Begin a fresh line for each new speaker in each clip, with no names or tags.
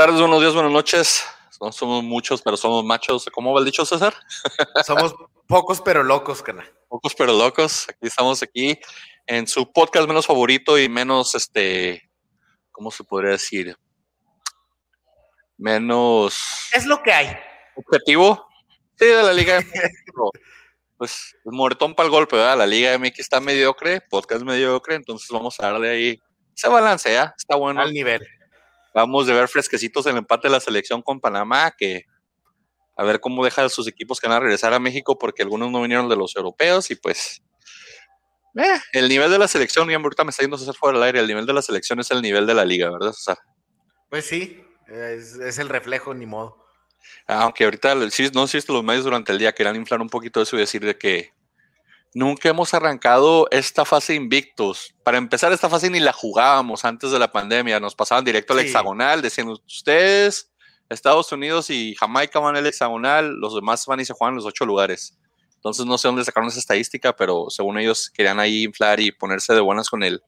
tardes, buenos días, buenas noches. No somos muchos, pero somos machos. ¿Cómo va el dicho, César?
Somos pocos, pero locos, cana.
Pocos, pero locos. Aquí estamos aquí en su podcast menos favorito y menos, este, ¿cómo se podría decir? Menos...
Es lo que hay.
Objetivo. Sí, de la Liga pues moretón para el golpe, ¿verdad? La Liga MX está mediocre, podcast mediocre, entonces vamos a darle ahí. Se balancea, está bueno.
Al nivel.
Vamos de ver fresquecitos el empate de la selección con Panamá, que a ver cómo deja sus equipos que van a regresar a México, porque algunos no vinieron de los europeos y pues eh, el nivel de la selección, y ahorita me está yendo a hacer fuera del aire, el nivel de la selección es el nivel de la liga, ¿verdad, César?
Pues sí, es, es el reflejo, ni modo.
Aunque ahorita, no sé si los medios durante el día querían inflar un poquito eso y decir de que nunca hemos arrancado esta fase invictos. Para empezar, esta fase ni la jugábamos antes de la pandemia. Nos pasaban directo al hexagonal, decían ustedes, Estados Unidos y Jamaica van al hexagonal, los demás van y se juegan los ocho lugares. Entonces no sé dónde sacaron esa estadística, pero según ellos querían ahí inflar y ponerse de buenas con el,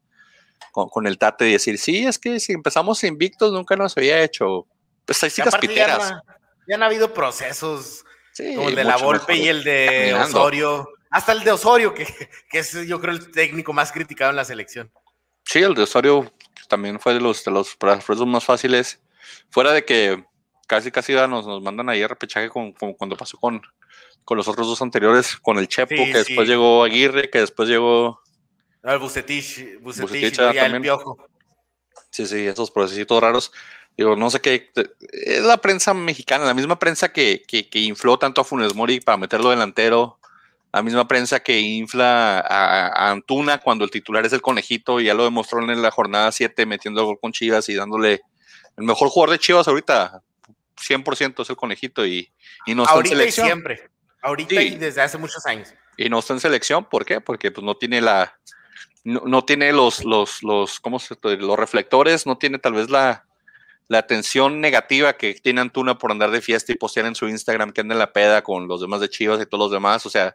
con, el tate y decir, sí, es que si empezamos invictos nunca nos había hecho estadísticas piteras.
Ya han habido procesos como el de la Volpe y el de Osorio. Hasta el de Osorio, que, es yo creo el técnico más criticado en la selección.
Sí, el de Osorio también fue de los, de los procesos más fáciles. Fuera de que casi casi nos, nos mandan ahí a repechaje con, cuando pasó con, con los otros dos anteriores, con el Chepo, que después llegó Aguirre, que después llegó...
el Bucetich, Bucetich, y el Piojo.
Sí, sí, esos procesitos raros. Digo, no sé qué. Es la prensa mexicana, la misma prensa que, que, infló tanto a Funes Mori para meterlo delantero. La misma prensa que infla a, Antuna cuando el titular es el conejito y ya lo demostró en la jornada 7 metiendo gol con Chivas y dándole el mejor jugador de Chivas ahorita. 100% es el conejito y, y no está en selección.
Y siempre. Ahorita y desde hace muchos años.
Y no está en selección, ¿por qué? Porque pues no tiene la no, no tiene los los los ¿cómo se, los reflectores, no tiene tal vez la la atención negativa que tiene Antuna por andar de fiesta y postear en su Instagram que anda en la peda con los demás de Chivas y todos los demás. O sea,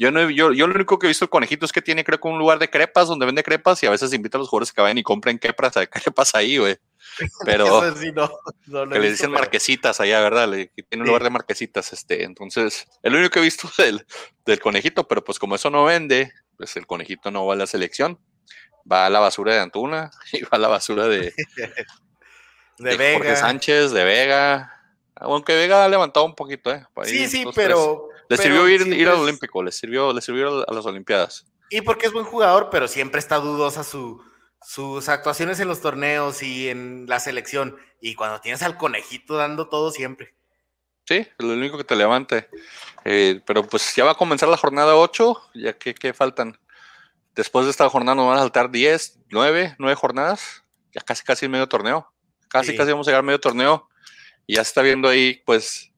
yo no yo, yo lo único que he visto el conejito es que tiene, creo que un lugar de crepas donde vende crepas y a veces invita a los jugadores que vayan y compren crepas, crepas ahí, güey. Pero que le dicen marquesitas allá, ¿verdad? Le, tiene un lugar de marquesitas, este. Entonces, es lo único que he visto del, del conejito, pero pues como eso no vende, pues el conejito no va a la selección. Va a la basura de Antuna y va a la basura de,
de, Vega. Jorge
Sánchez, de Vega. Aunque Vega ha levantado un poquito, ¿eh?
sí, sí, pero.
Le sirvió ir, ir al Olímpico, le sirvió, le sirvió a las Olimpiadas.
Y porque es buen jugador, pero siempre está dudosa su, sus actuaciones en los torneos y en la selección. Y cuando tienes al conejito dando todo siempre.
Sí, es lo único que te levante. Eh, pero pues ya va a comenzar la jornada 8, ya que, que faltan. Después de esta jornada nos van a saltar 10, 9, 9 jornadas, ya casi casi medio torneo. Casi, casi vamos a llegar a medio torneo. Y ya se está viendo ahí, pues,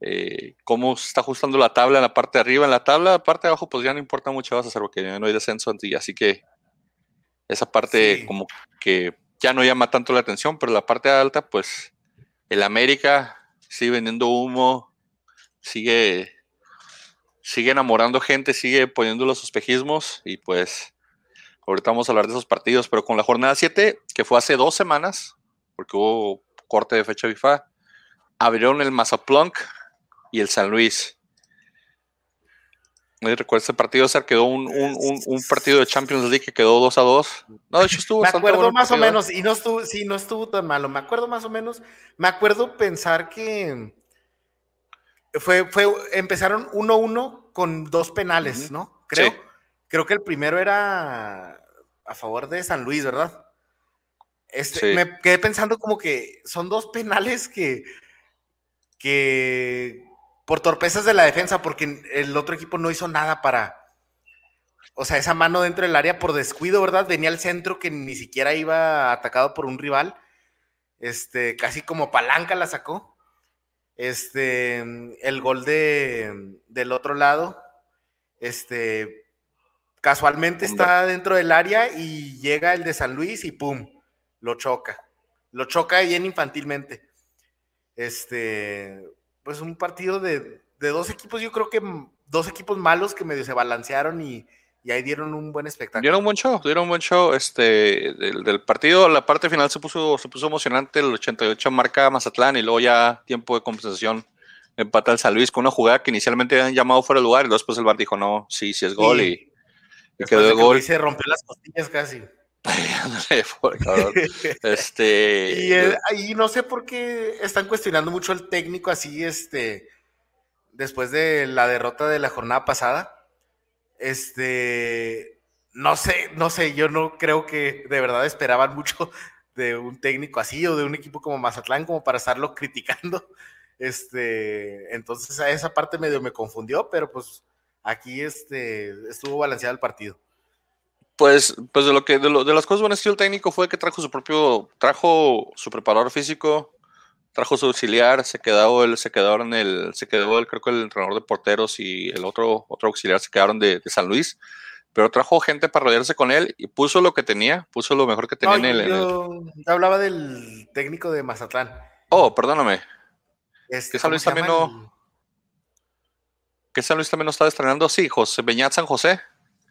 eh, cómo se está ajustando la tabla en la parte de arriba. En la tabla, la parte de abajo, pues ya no importa mucho vas a hacer porque no hay descenso. Así que esa parte como que ya no llama tanto la atención, pero la parte alta, pues, el América sigue vendiendo humo, sigue, sigue enamorando gente, sigue poniendo los espejismos y pues ahorita vamos a hablar de esos partidos, pero con la jornada 7, que fue hace dos semanas, porque hubo corte de fecha FIFA, abrieron el Mazaplunk y el San Luis. No recuerdo ese partido, se quedó un, partido de Champions League que quedó 2 a 2. No, de hecho estuvo.
Me acuerdo más o menos, y no estuvo, sí, no estuvo tan malo. Me acuerdo más o menos, me acuerdo pensar que fue, fue, empezaron 1-1 con dos penales, ¿no? Creo. Creo que el primero era a favor de San Luis, ¿verdad? Este, Me quedé pensando como que son dos penales que, que por torpezas de la defensa, porque el otro equipo no hizo nada para, o sea, esa mano dentro del área por descuido, ¿verdad? Venía al centro que ni siquiera iba atacado por un rival, este, casi como palanca la sacó. Este, el gol de, del otro lado, este, casualmente está dentro del área y llega el de San Luis y pum, lo choca. Lo choca bien infantilmente. Este, pues un partido de, dos equipos, yo creo que dos equipos malos que medio se balancearon y y ahí dieron un buen espectáculo.
Dieron un buen show, dieron un buen show. Este, del, partido, la parte final se puso, se puso emocionante. El 88 marca Mazatlán y luego ya tiempo de compensación empata el San Luis con una jugada que inicialmente habían llamado fuera de lugar y después el bar dijo no, sí, sí es gol y,
quedó de gol. Y se rompió las costillas casi. este. Y, no sé por qué están cuestionando mucho al técnico así, este, después de la derrota de la jornada pasada. Este, no sé, no sé, yo no creo que de verdad esperaban mucho de un técnico así o de un equipo como Mazatlán como para estarlo criticando. Este, entonces a esa parte medio me confundió, pero pues aquí este, estuvo balanceado el partido.
Pues, pues de lo que de, las cosas buenas que el técnico fue que trajo su propio, trajo su preparador físico, trajo su auxiliar, se quedó él, se quedaron el, se quedó el, creo que el entrenador de porteros y el otro, otro auxiliar se quedaron de, San Luis, pero trajo gente para rodearse con él y puso lo que tenía, puso lo mejor que tenía en, el,
yo, hablaba del técnico de Mazatlán.
Oh, perdóname. Este, ¿Qué San Luis también no? ¿Qué San Luis también no está estrenando? Sí, José Beñat San José.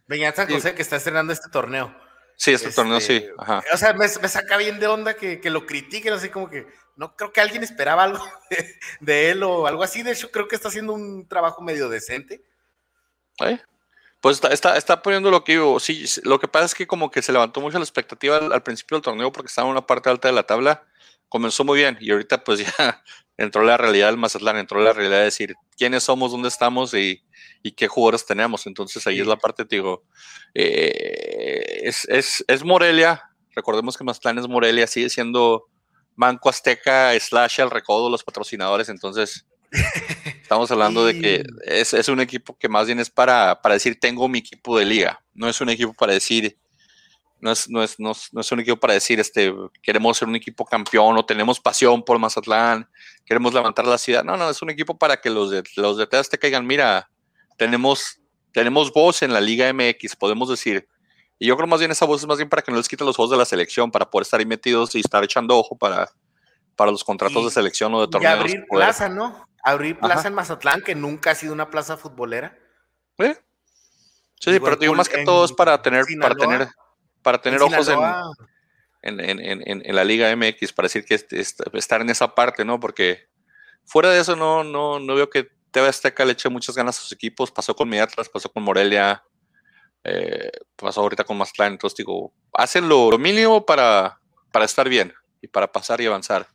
Beñat San José que está estrenando este torneo.
Sí, este, torneo sí. Este,
o sea, me, saca bien de onda que, lo critiquen, así como que no creo que alguien esperaba algo de, él o algo así. De hecho, creo que está haciendo un trabajo medio decente.
¿Eh? Pues está, está, poniendo lo que digo. Sí, lo que pasa es que como que se levantó mucho la expectativa al, principio del torneo porque estaba en una parte alta de la tabla. Comenzó muy bien y ahorita pues ya entró la realidad del Mazatlán, entró la realidad de decir quiénes somos, dónde estamos y, qué jugadores tenemos. Entonces ahí es la parte, digo, eh, es, es, Morelia, recordemos que Mazatlán es Morelia, sigue siendo Banco Azteca slash al recodo los patrocinadores, entonces estamos hablando de que es, es, un equipo que más bien es para, para decir tengo mi equipo de liga, no es un equipo para decir no es, no es, no es, un equipo para decir, este, queremos ser un equipo campeón o tenemos pasión por Mazatlán, queremos levantar la ciudad. No, no, es un equipo para que los de, los de te caigan, mira, tenemos, tenemos voz en la Liga MX, podemos decir. Y yo creo más bien esa voz es más bien para que no les quite los ojos de la selección, para poder estar ahí metidos y estar echando ojo para, para los contratos de selección o de torneos.
Y abrir plaza, ¿no? Abrir plaza en Mazatlán, que nunca ha sido una plaza futbolera.
¿Eh? Sí, pero digo más que todo es para tener, para tener para tener ojos en, en, la Liga MX, para decir que estar en esa parte, ¿no? Porque fuera de eso no, no, no veo que TV Azteca le eche muchas ganas a sus equipos. Pasó con Miatlas, pasó con Morelia, eh, pasó ahorita con Mazatlán. Entonces digo, hacen lo, mínimo para, para estar bien y para pasar y avanzar.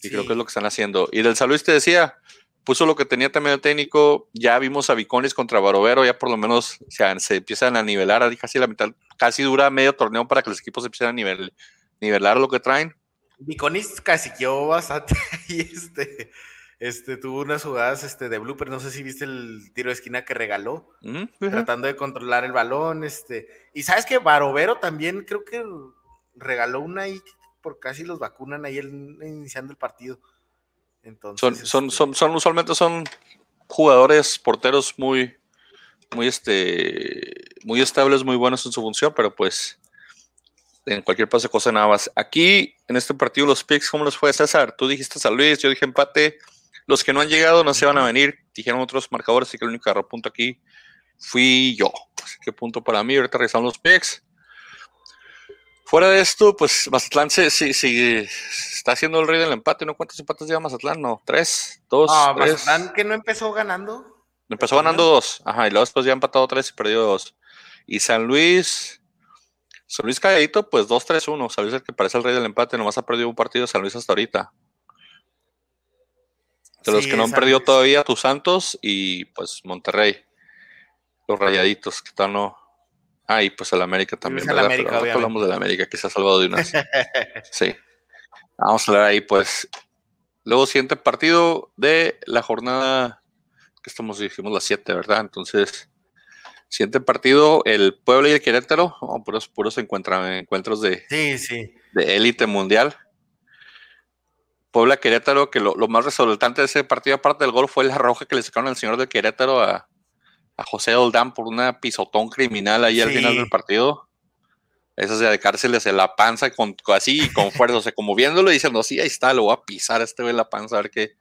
Y creo que es lo que están haciendo. Y del San te decía, puso lo que tenía también el técnico. Ya vimos a Viconis contra Barovero, ya por lo menos se, se empiezan a nivelar, casi la mitad, casi dura medio torneo para que los equipos empiecen a nivel, nivelar lo que traen.
Viconis casi quedó bastante y este, este, tuvo unas jugadas este, de blooper, no sé si viste el tiro de esquina que regaló, tratando de controlar el balón, este, y sabes que Barovero también creo que regaló una ahí por casi los vacunan ahí iniciando el partido.
Son, son, este son, son, usualmente son jugadores, porteros muy, muy, este, muy estables, muy buenos en su función, pero pues en cualquier pase cosa nada más. Aquí, en este partido, los picks, ¿cómo les fue, César? Tú dijiste San Luis, yo dije empate. Los que no han llegado no se van a venir, dijeron otros marcadores, así que el único que punto aquí fui yo. Así que punto para mí, ahorita revisamos los picks. Fuera de esto, pues Mazatlán se, está haciendo el rey del empate, ¿no? ¿Cuántos empates lleva Mazatlán? No, tres, dos.
Ah, Mazatlán que no empezó ganando.
Empezó ganando dos, ajá, y luego después ya empatado tres y perdió dos. Y San Luis, San Luis calladito, pues dos, tres, uno. San Luis el que parece el rey del empate, nomás ha perdido un partido San Luis hasta ahorita. De los que no han perdido todavía, tus Santos y pues Monterrey. Los rayaditos, que tal no, Ah, y pues el América también, ¿verdad? América, Pero hablamos del América, que se ha salvado de unas. sí. Vamos a ver ahí, pues. Luego, siguiente partido de la jornada, que estamos, dijimos las 7, ¿verdad? Entonces, siguiente partido, el Puebla y el Querétaro, oh, puros, puros encuentros de
sí, sí.
de élite mundial. Puebla Querétaro, que lo, lo, más resaltante de ese partido, aparte del gol, fue la roja que le sacaron al señor de Querétaro a, a José Oldán por una pisotón criminal ahí al final del partido. Esa de cárceles en la panza con, así con fuerza, o sea, como viéndolo y diciendo, sí, ahí está, lo voy a pisar a este en la panza a ver qué,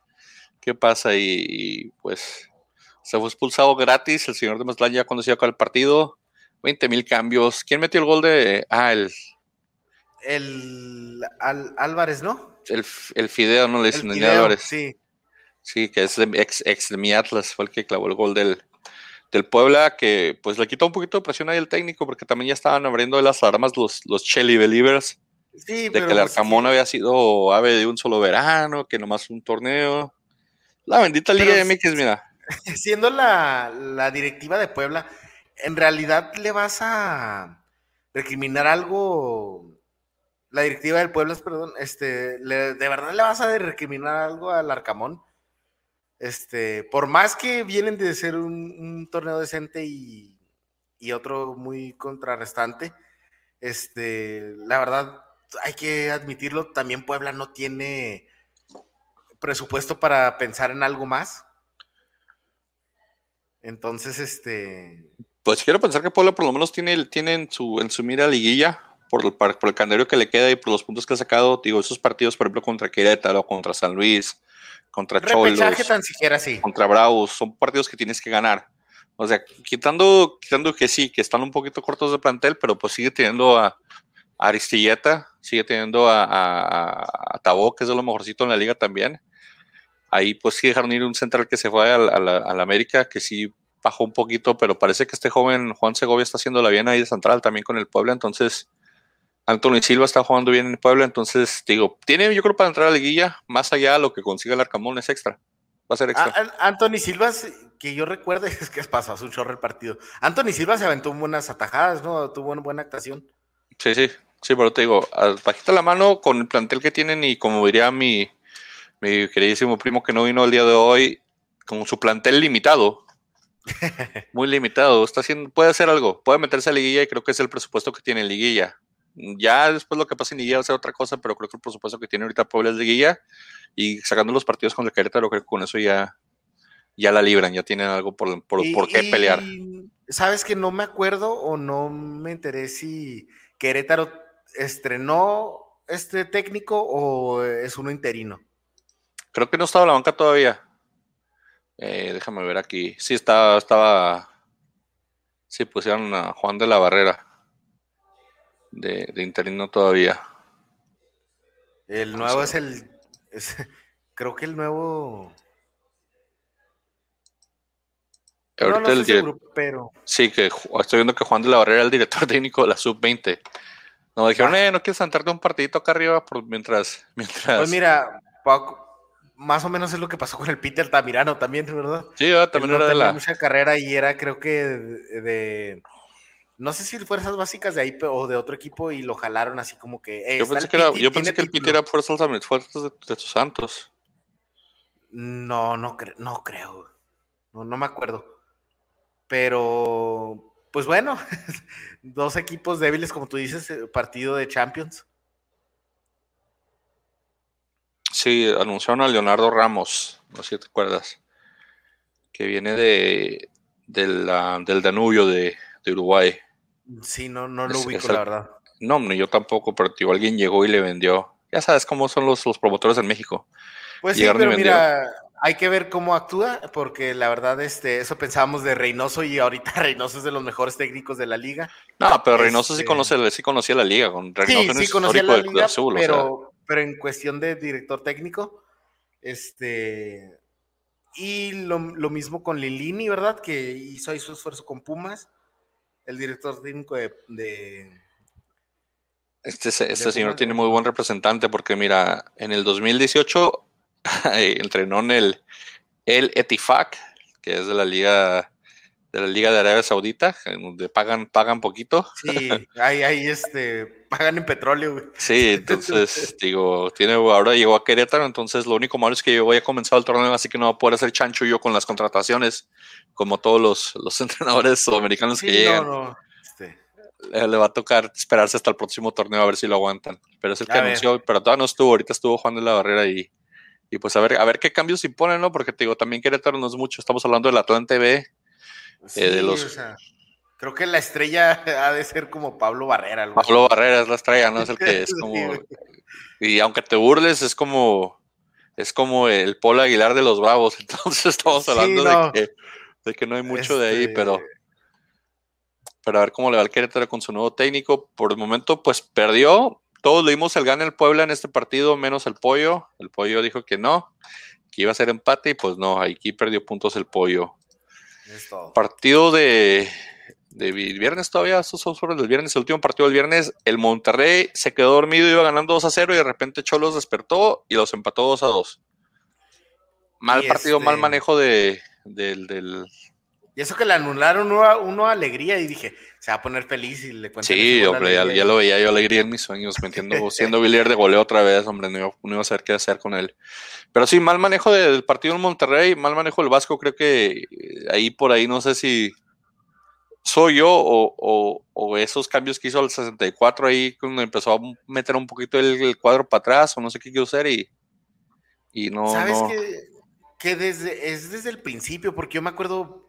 qué pasa. Y, pues se fue expulsado gratis el señor de Mazatlán ya cuando se acá el partido. 20 mil cambios. ¿Quién metió el gol de. Ah, el.
El Álvarez, ¿no?
El, el Fideo, no le dicen el Álvarez. Sí. Sí, que es ex, ex de mi Atlas, fue el que clavó el gol del, del Puebla, que pues le quitó un poquito de presión ahí el técnico, porque también ya estaban abriendo las armas los, los Shelly Believers. de que el Arcamón había sido ave de un solo verano, que nomás un torneo. La bendita Liga de MX, mira.
Siendo la, la directiva de Puebla, ¿en realidad le vas a recriminar algo? La directiva del Puebla, perdón, este, ¿de verdad le vas a recriminar algo al Arcamón? Este, por más que vienen de ser un, torneo decente y, otro muy contrarrestante, este, la verdad, hay que admitirlo, también Puebla no tiene presupuesto para pensar en algo más. Entonces, este.
Pues quiero pensar que Puebla por lo menos tiene, tiene en, su, en su mira liguilla, por el, por el que le queda y por los puntos que ha sacado, digo, esos partidos, por ejemplo, contra Querétaro, contra San Luis, contra Cholos,
tan siquiera sí.
contra Bravos, son partidos que tienes que ganar. O sea, quitando, quitando que sí, que están un poquito cortos de plantel, pero pues sigue teniendo a, Aristilleta, sigue teniendo a, a, Tabó, que es de lo mejorcito en la liga también. Ahí pues sí dejaron ir un central que se fue a la, América, que sí bajó un poquito, pero parece que este joven Juan Segovia está haciendo la bien ahí de central también con el Puebla, entonces Anthony Silva está jugando bien en Puebla, entonces digo, tiene yo creo para entrar a la liguilla, más allá de lo que consiga el Arcamón es extra. Va a ser extra.
Ah, Anthony Silva, que yo recuerde, es que pasó, hace un chorro el partido. Anthony Silva se aventó buenas atajadas, ¿no? Tuvo una buena actuación.
Sí, sí, sí, pero te digo, bajita la mano con el plantel que tienen y como diría mi, mi queridísimo primo que no vino el día de hoy, con su plantel limitado. muy limitado, está haciendo, puede hacer algo, puede meterse a liguilla y creo que es el presupuesto que tiene liguilla ya después lo que pase en Liguilla va a ser otra cosa, pero creo que por supuesto que tiene ahorita Puebla es Liguilla y sacando los partidos con el Querétaro, creo que con eso ya, ya la libran, ya tienen algo por, por, qué pelear.
Sabes que no me acuerdo o no me enteré si Querétaro estrenó este técnico o es uno interino.
Creo que no estaba la banca todavía. Eh, déjame ver aquí. Sí, estaba, estaba. Sí, pusieron a Juan de la Barrera de, interino todavía.
El nuevo es el. creo que el nuevo.
Ahorita el pero... Sí, que estoy viendo que Juan de la Barrera es el director técnico de la Sub-20. No, dijeron, ah. eh, no quieres sentarte un partidito acá arriba por, mientras, mientras.
Pues mira, más o menos es lo que pasó con el Peter Tamirano también, ¿verdad?
Sí, también era de la.
mucha carrera y era, creo que, de no sé si fuerzas básicas de ahí o de otro equipo y lo jalaron así como que.
yo pensé, que, era, yo pensé que el Piti era fuerzas, fuerzas de, de, tus santos.
No, no, no creo. No, no me acuerdo. Pero, pues bueno, dos equipos débiles, como tú dices, eh, partido de Champions.
Sí, anunciaron a Leonardo Ramos, no sé si te acuerdas, que viene de, del Danubio de, de Uruguay.
Sí, no, no lo ubico, la verdad.
No, yo tampoco, pero tío, alguien llegó y le vendió. Ya sabes cómo son los, los promotores en México.
Pues sí, pero mira, hay que ver cómo actúa, porque la verdad, este, eso pensábamos de Reynoso y ahorita Reynoso es de los mejores técnicos de la liga.
No, pero Reynoso sí, este conoce, sí conocía la liga. Con
Reynoso sí, sí conocía la liga, pero, pero en cuestión de director técnico, este... Y lo, lo mismo con Lilini, ¿verdad? Que hizo ahí su esfuerzo con Pumas el director técnico de...
este, este señor tiene muy buen representante porque mira, en el 2018 entrenó en el, el Etifak, que es de la liga de la Liga de Arabia Saudita, donde pagan, pagan poquito.
Sí, ahí, ahí este, pagan en petróleo,
Sí, entonces, digo, tiene, ahora llegó a Querétaro, entonces lo único malo es que yo voy a comenzar el torneo, así que no voy a poder hacer chancho yo con las contrataciones, como todos los, los entrenadores sudamericanos que llegan. No, no. Este. Le, va a tocar esperarse hasta el próximo torneo a ver si lo aguantan. Pero es el que anunció, pero todavía no estuvo, ahorita estuvo Juan de la Barrera y, y pues a ver, a ver qué cambios imponen, ¿no? Porque te digo, también Querétaro no es mucho, estamos hablando del Atlante B, eh, de los...
creo que la estrella ha de ser como Pablo Barrera.
Pablo Barrera es la estrella, ¿no? Es el que es como... Y aunque te burles, es como... Es como el Polo Aguilar de los Bravos. Entonces estamos hablando de, que, de que no hay mucho de ahí, pero... Este pero a ver cómo le va el Querétaro con su nuevo técnico. Por el momento, pues perdió. Todos le dimos el gane al Puebla en este partido, menos el Pollo. El Pollo dijo que no, que iba a ser empate y pues no, aquí perdió puntos el Pollo. Partido de, de viernes todavía, son sobre el viernes, el último partido del viernes, el Monterrey se quedó dormido, iba ganando 2 a 0 y de repente Cholos despertó y los empató 2 a 2. Mal partido, mal este manejo de, del,
Y eso que le anularon uno, uno alegría y dije, se va a poner feliz y le
cuento. Sí, hombre, ya, lo veía yo alegría en mis sueños, me entiendo, siendo Villiers de goleo otra vez, hombre, no iba, a saber qué hacer con él. Pero sí, mal manejo del partido en Monterrey, mal manejo del Vasco, creo que ahí por ahí no sé si soy yo o, esos cambios que hizo el 64 ahí cuando empezó a meter un poquito el, cuadro para atrás o no sé qué quiero hacer y, y no.
¿Sabes Que, desde, es desde el principio, porque yo me acuerdo,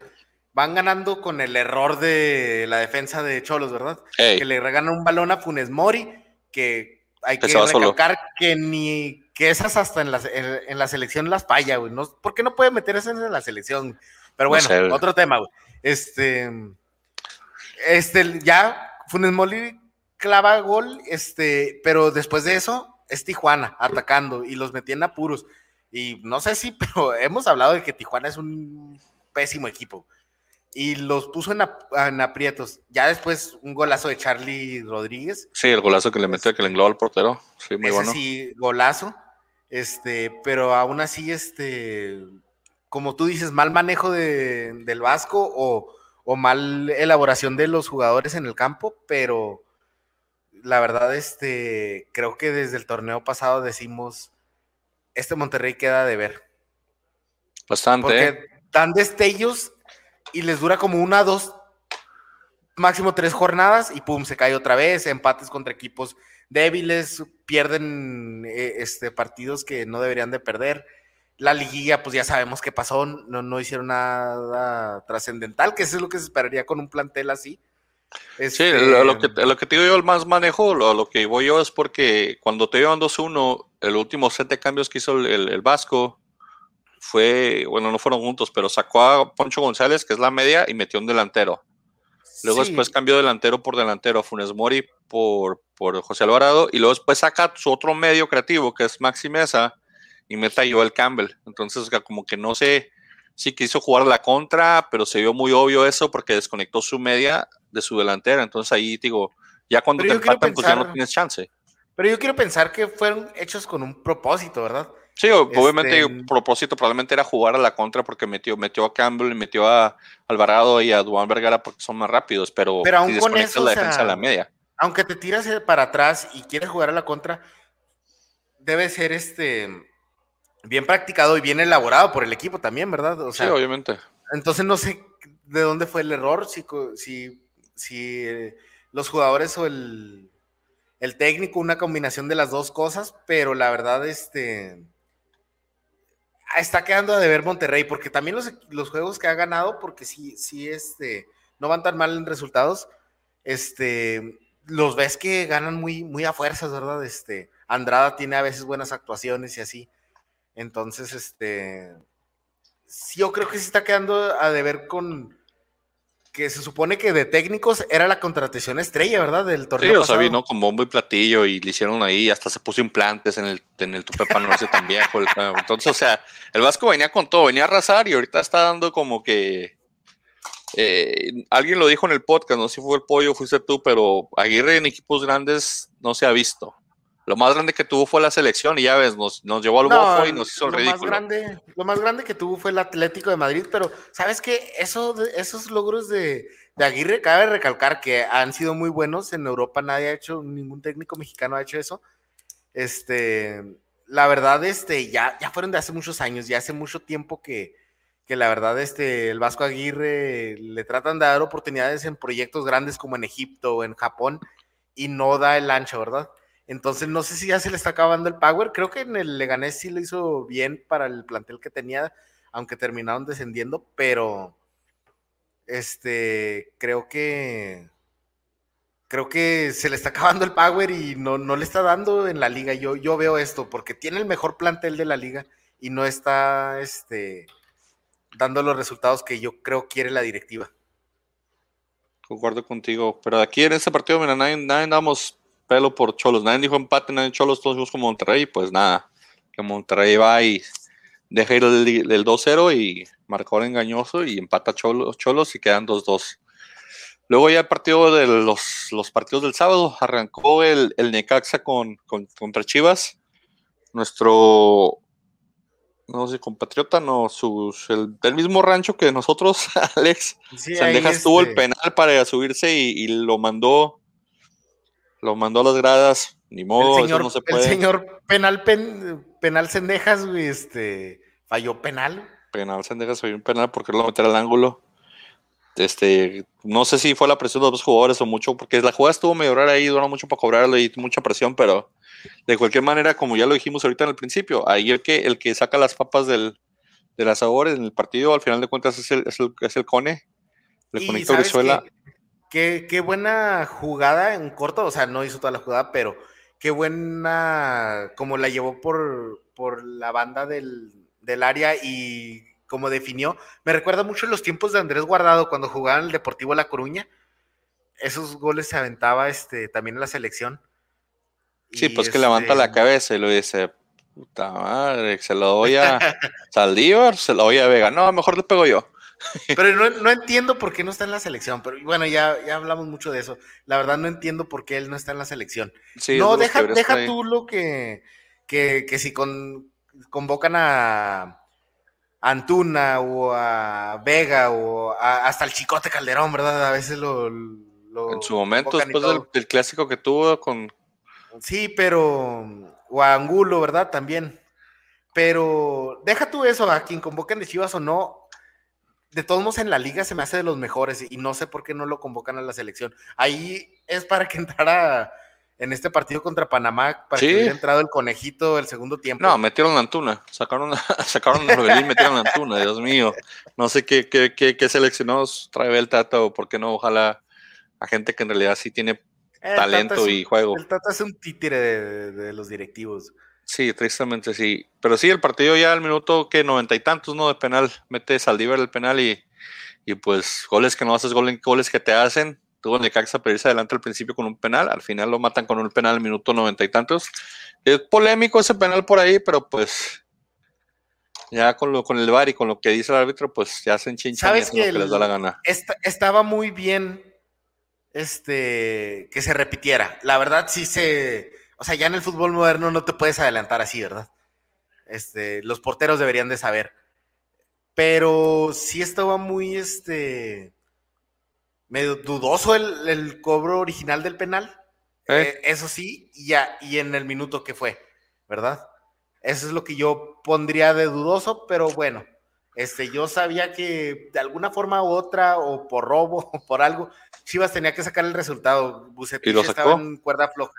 van ganando con el error de la defensa de Cholos, ¿verdad? Que le regalan un balón a Funes Mori, que hay que recalcar que ni que esas hasta en la, en, la selección las falla, güey. No, ¿Por qué no puede meter esas en la selección? Pero bueno, otro tema, güey. Este este, ya Funes Mori clava gol, este, pero después de eso es Tijuana atacando y los metía en apuros. Y no sé si, pero hemos hablado de que Tijuana es un pésimo equipo. Y los puso en, aprietos. Ya después un golazo de Charlie Rodríguez.
Sí, el golazo que le metió, que le engloba al portero. Sí, muy bueno.
Sí, golazo. Este, pero aún así, este, como tú dices, mal manejo del Vasco o o mal elaboración de los jugadores en el campo, pero la verdad, este, creo que desde el torneo pasado decimos, este Monterrey queda de ver.
Bastante. Porque ¿eh?
dan destellos y les dura como una, dos, máximo tres jornadas y pum, se cae otra vez, empates contra equipos débiles, pierden eh, este, partidos que no deberían de perder. La liguilla, pues ya sabemos qué pasó, no, no hicieron nada trascendental, que eso es lo que se esperaría con un plantel así.
Sí, este, lo, que, lo que te digo yo, el más manejo, lo, lo que voy yo es porque cuando te llevan 2-1, el último set de cambios que hizo el, Vasco fue, bueno, no fueron juntos, pero sacó a Poncho González, que es la media, y metió un delantero. Luego después cambió delantero por delantero, Funes Mori por, por José Alvarado, y luego después saca su otro medio creativo, que es Maxi Mesa, y meta el Campbell. Entonces, como que no sé si quiso jugar la contra, pero se vio muy obvio eso porque desconectó su media de su delantera. Entonces ahí digo, ya cuando te empatan, pues ya no tienes chance.
Pero yo quiero pensar que fueron hechos con un propósito, ¿verdad?
Sí, obviamente el este, propósito probablemente era jugar a la contra porque metió, metió a Campbell y metió a Alvarado y a Duan Vergara porque son más rápidos, pero,
pero aún con eso, la defensa la media. Aunque te tiras para atrás y quieres jugar a la contra, debe ser este bien practicado y bien elaborado por el equipo también, ¿verdad?
sí, obviamente.
Entonces no sé de dónde fue el error, si, si, si eh, los jugadores o el, el, técnico, una combinación de las dos cosas, pero la verdad, este está quedando a deber Monterrey, porque también los, los, juegos que ha ganado, porque sí, sí, este, no van tan mal en resultados, este, los ves que ganan muy, muy a fuerzas, ¿verdad? Este, Andrada tiene a veces buenas actuaciones y así. Entonces, este, yo creo que sí está quedando a deber con que se supone que de técnicos era la contratación estrella, ¿verdad? Del torneo. Sí,
o sea, vino con bombo y platillo y le hicieron ahí, hasta se puso implantes en el, en el tupe panoso tan viejo. Entonces, o sea, el Vasco venía con todo, venía a arrasar y ahorita está dando como que. Eh, alguien lo dijo en el podcast, no sé si fue el pollo, fuiste tú, pero Aguirre en equipos grandes no se ha visto. Lo más grande que tuvo fue la selección y ya ves, nos, llevó al no, y nos hizo el ridículo.
Más grande, lo más grande que tuvo fue el Atlético de Madrid, pero ¿sabes qué? Eso, esos logros de, Aguirre, cabe recalcar que han sido muy buenos. En Europa nadie ha hecho, ningún técnico mexicano ha hecho eso. Este, la verdad, este, ya, ya fueron de hace muchos años, ya hace mucho tiempo que, que la verdad, este, el Vasco Aguirre le tratan de dar oportunidades en proyectos grandes como en Egipto o en Japón y no da el ancho, ¿verdad? Entonces, no sé si ya se le está acabando el power. Creo que en el Leganés sí lo hizo bien para el plantel que tenía, aunque terminaron descendiendo, pero este, creo que creo que se le está acabando el power y no, no le está dando en la liga. Yo, yo veo esto, porque tiene el mejor plantel de la liga y no está este, dando los resultados que yo creo quiere la directiva.
concuerdo contigo. Pero aquí en este partido, mira, nadie, nadie damos pelo por Cholos. Nadie dijo empate, nadie Cholos, todos dijimos como Monterrey. Pues nada, que Monterrey va y deja ir el, el 2-0 y marcador engañoso y empata Cholos, Cholos y quedan 2-2. Luego ya el partido de los, los partidos del sábado, arrancó el, el Necaxa con, con, contra Chivas. Nuestro, no sé, compatriota, no, sus, el, del mismo rancho que nosotros, Alex
Sí,
Sandejas tuvo el
este,
penal para subirse y, y lo mandó, lo mandó a las gradas. Ni modo,
el señor,
eso no se
el
puede.
señor penal, pen- penal Cendejas, güey, este, falló penal.
penal, Sendejas fue un penal porque lo meter al ángulo. Este, no sé si fue la presión de los dos jugadores o mucho, porque la jugada estuvo medio rara ahí, duró mucho para cobrarle y mucha presión, pero de cualquier manera, como ya lo dijimos ahorita en el principio, ahí el que, el que saca las papas del, del asador en el partido, al final de cuentas es el, es el, es el Cone, le
¿sabes
Brizuela.
qué? Qué, qué buena jugada en corto, o sea, no hizo toda la jugada, pero qué buena, como la llevó por, por la banda del, del área y como definió. Me recuerda mucho los tiempos de Andrés Guardado cuando jugaba en el Deportivo La Coruña. Esos goles se aventaba este, también en la selección.
Sí,
Y,
pues que levanta
este,
la cabeza y lo dice, puta madre, se lo doy a Saldívar, se lo doy a Vega. No, mejor le pego yo.
Pero no, no entiendo por qué no está en la selección. Pero bueno, ya, ya hablamos mucho de eso. La verdad no entiendo por qué él no está en la selección.
Sí,
no, deja, deja tú lo que, que, que si con, convocan a Antuna o a Vega o a- hasta el Chicote Calderón, ¿verdad? A veces lo... lo
En su momento, después del, del clásico que tuvo con
Sí, pero... O a Angulo, ¿verdad? También. Pero deja tú eso, a quien convocan de Chivas o no. De todos modos, en la liga se me hace de los mejores y no sé por qué no lo convocan a la selección. Ahí es para que entrara en este partido contra Panamá, para
Sí.
que hubiera entrado el conejito el segundo tiempo.
No, metieron la Antuna. Sacaron, sacaron a Orbelín y metieron la Antuna, Dios mío. No sé qué, qué, qué, qué seleccionados trae el Tata o por qué no, ojalá a gente que en realidad sí tiene
El
talento
un-
y juego.
El Tata es un títere de, de los directivos.
Sí, tristemente sí. Pero sí, el partido ya al minuto que noventa y tantos, ¿no? De penal, mete Saldívar el penal y, y pues goles que no haces, goles, goles que te hacen. Tuvo Necaxa para irse adelante al principio con un penal, al final lo matan con un penal al minuto noventa y tantos. Es polémico ese penal por ahí, pero pues ya con lo con el VAR y con lo que dice el árbitro, pues ya se enchinchan
¿Sabes
hacen lo
que
que les da la gana.
Esta- estaba muy bien este, que se repitiera. La verdad, sí se. O sea, ya en el fútbol moderno no te puedes adelantar así, ¿verdad? Este, los porteros deberían de saber. Pero sí estaba muy, este. medio dudoso el, el cobro original del penal.
¿Eh?
Eh, eso sí, y ya, y en el minuto que fue, ¿verdad? Eso es lo que yo pondría de dudoso, pero bueno, este, yo sabía que de alguna forma u otra, o por robo, o por algo, Chivas tenía que sacar el resultado. Bucetich
¿Y lo
estaba en cuerda floja.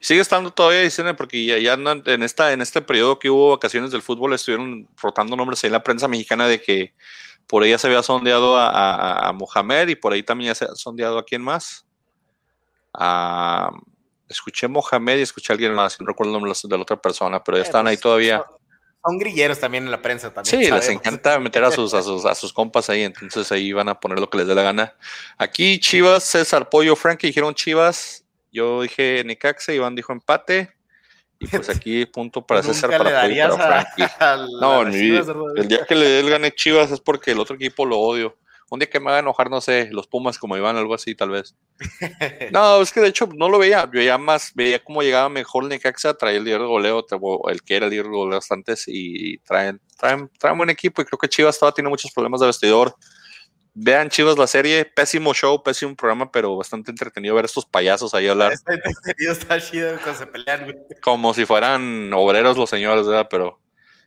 Sigue estando todavía, dicen, porque ya, en, esta, en este periodo que hubo vacaciones del fútbol, estuvieron rotando nombres ahí en la prensa mexicana de que por ahí ya se había sondeado a, a- a Mohamed y por ahí también ya se ha sondeado a quién más. Escuché Mohamed y escuché a alguien más, no recuerdo el nombre de la otra persona, pero ya
Eh,
están ahí
pues,
todavía.
Son, grilleros también en la prensa también.
Sí, les encanta meter a sus, a, sus, a sus compas ahí, entonces ahí van a poner lo que les dé la gana. Aquí Chivas, César Pollo, Frankie dijeron Chivas, yo dije Necaxa, Iván dijo empate, y pues aquí punto para César, para
darías a- a
No, el día que le dé el gane Chivas es porque el otro equipo lo odio. Un día que me haga enojar, no sé, los Pumas como Iván, algo así, tal vez. No, es que de hecho no lo veía, veía más, veía cómo llegaba mejor Necaxa, traía el líder de goleo, el que era el líder de goleo antes, y traen, traen, traen buen equipo, y creo que Chivas todavía tiene muchos problemas de vestidor. Vean Chivas la serie, pésimo show, pésimo programa, pero bastante entretenido ver a estos payasos ahí hablar
está chido cuando se pelean, güey.
como si fueran obreros los señores, ¿verdad? Pero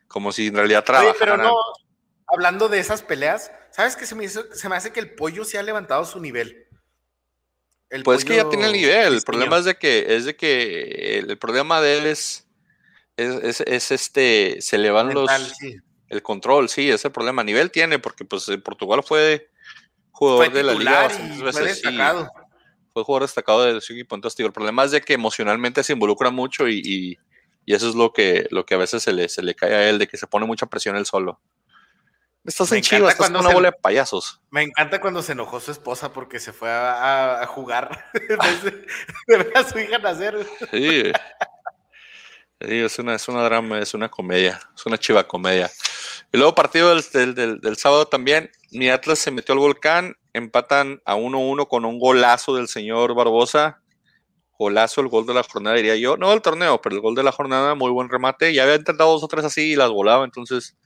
como si en realidad
Oye,
trabajaran.
pero no, hablando de esas peleas, ¿sabes qué se me hizo? Se me hace que el pollo sí ha levantado su nivel. El
Pues es que ya tiene el nivel. El problema es de que, es de que el, el problema de él es, es, es- es este, se le van
Mental,
los,
sí.
el control, sí, ese problema. Nivel tiene, porque pues en Portugal fue jugador
Fue
de la liga
fue
sí,
destacado.
fue jugador destacado de su equipo. Entonces, digo, el problema es de que emocionalmente se involucra mucho y, y- y eso es lo que, lo que a veces se le, se le cae a él, de que se pone mucha presión él solo. Estás en Chivas, estás con una bola de payasos.
Me encanta cuando se enojó su esposa porque se fue a, jugar de, ver a su hija nacer.
Sí. es una, es una drama, es una comedia, es una chiva comedia. Y luego partido del, del, del, sábado también, mi Atlas se metió al volcán, empatan a 1-1 con un golazo del señor Barbosa. Golazo, el gol de la jornada, diría yo. No del torneo, pero el gol de la jornada, muy buen remate. Ya había intentado dos o tres así y las volaba, entonces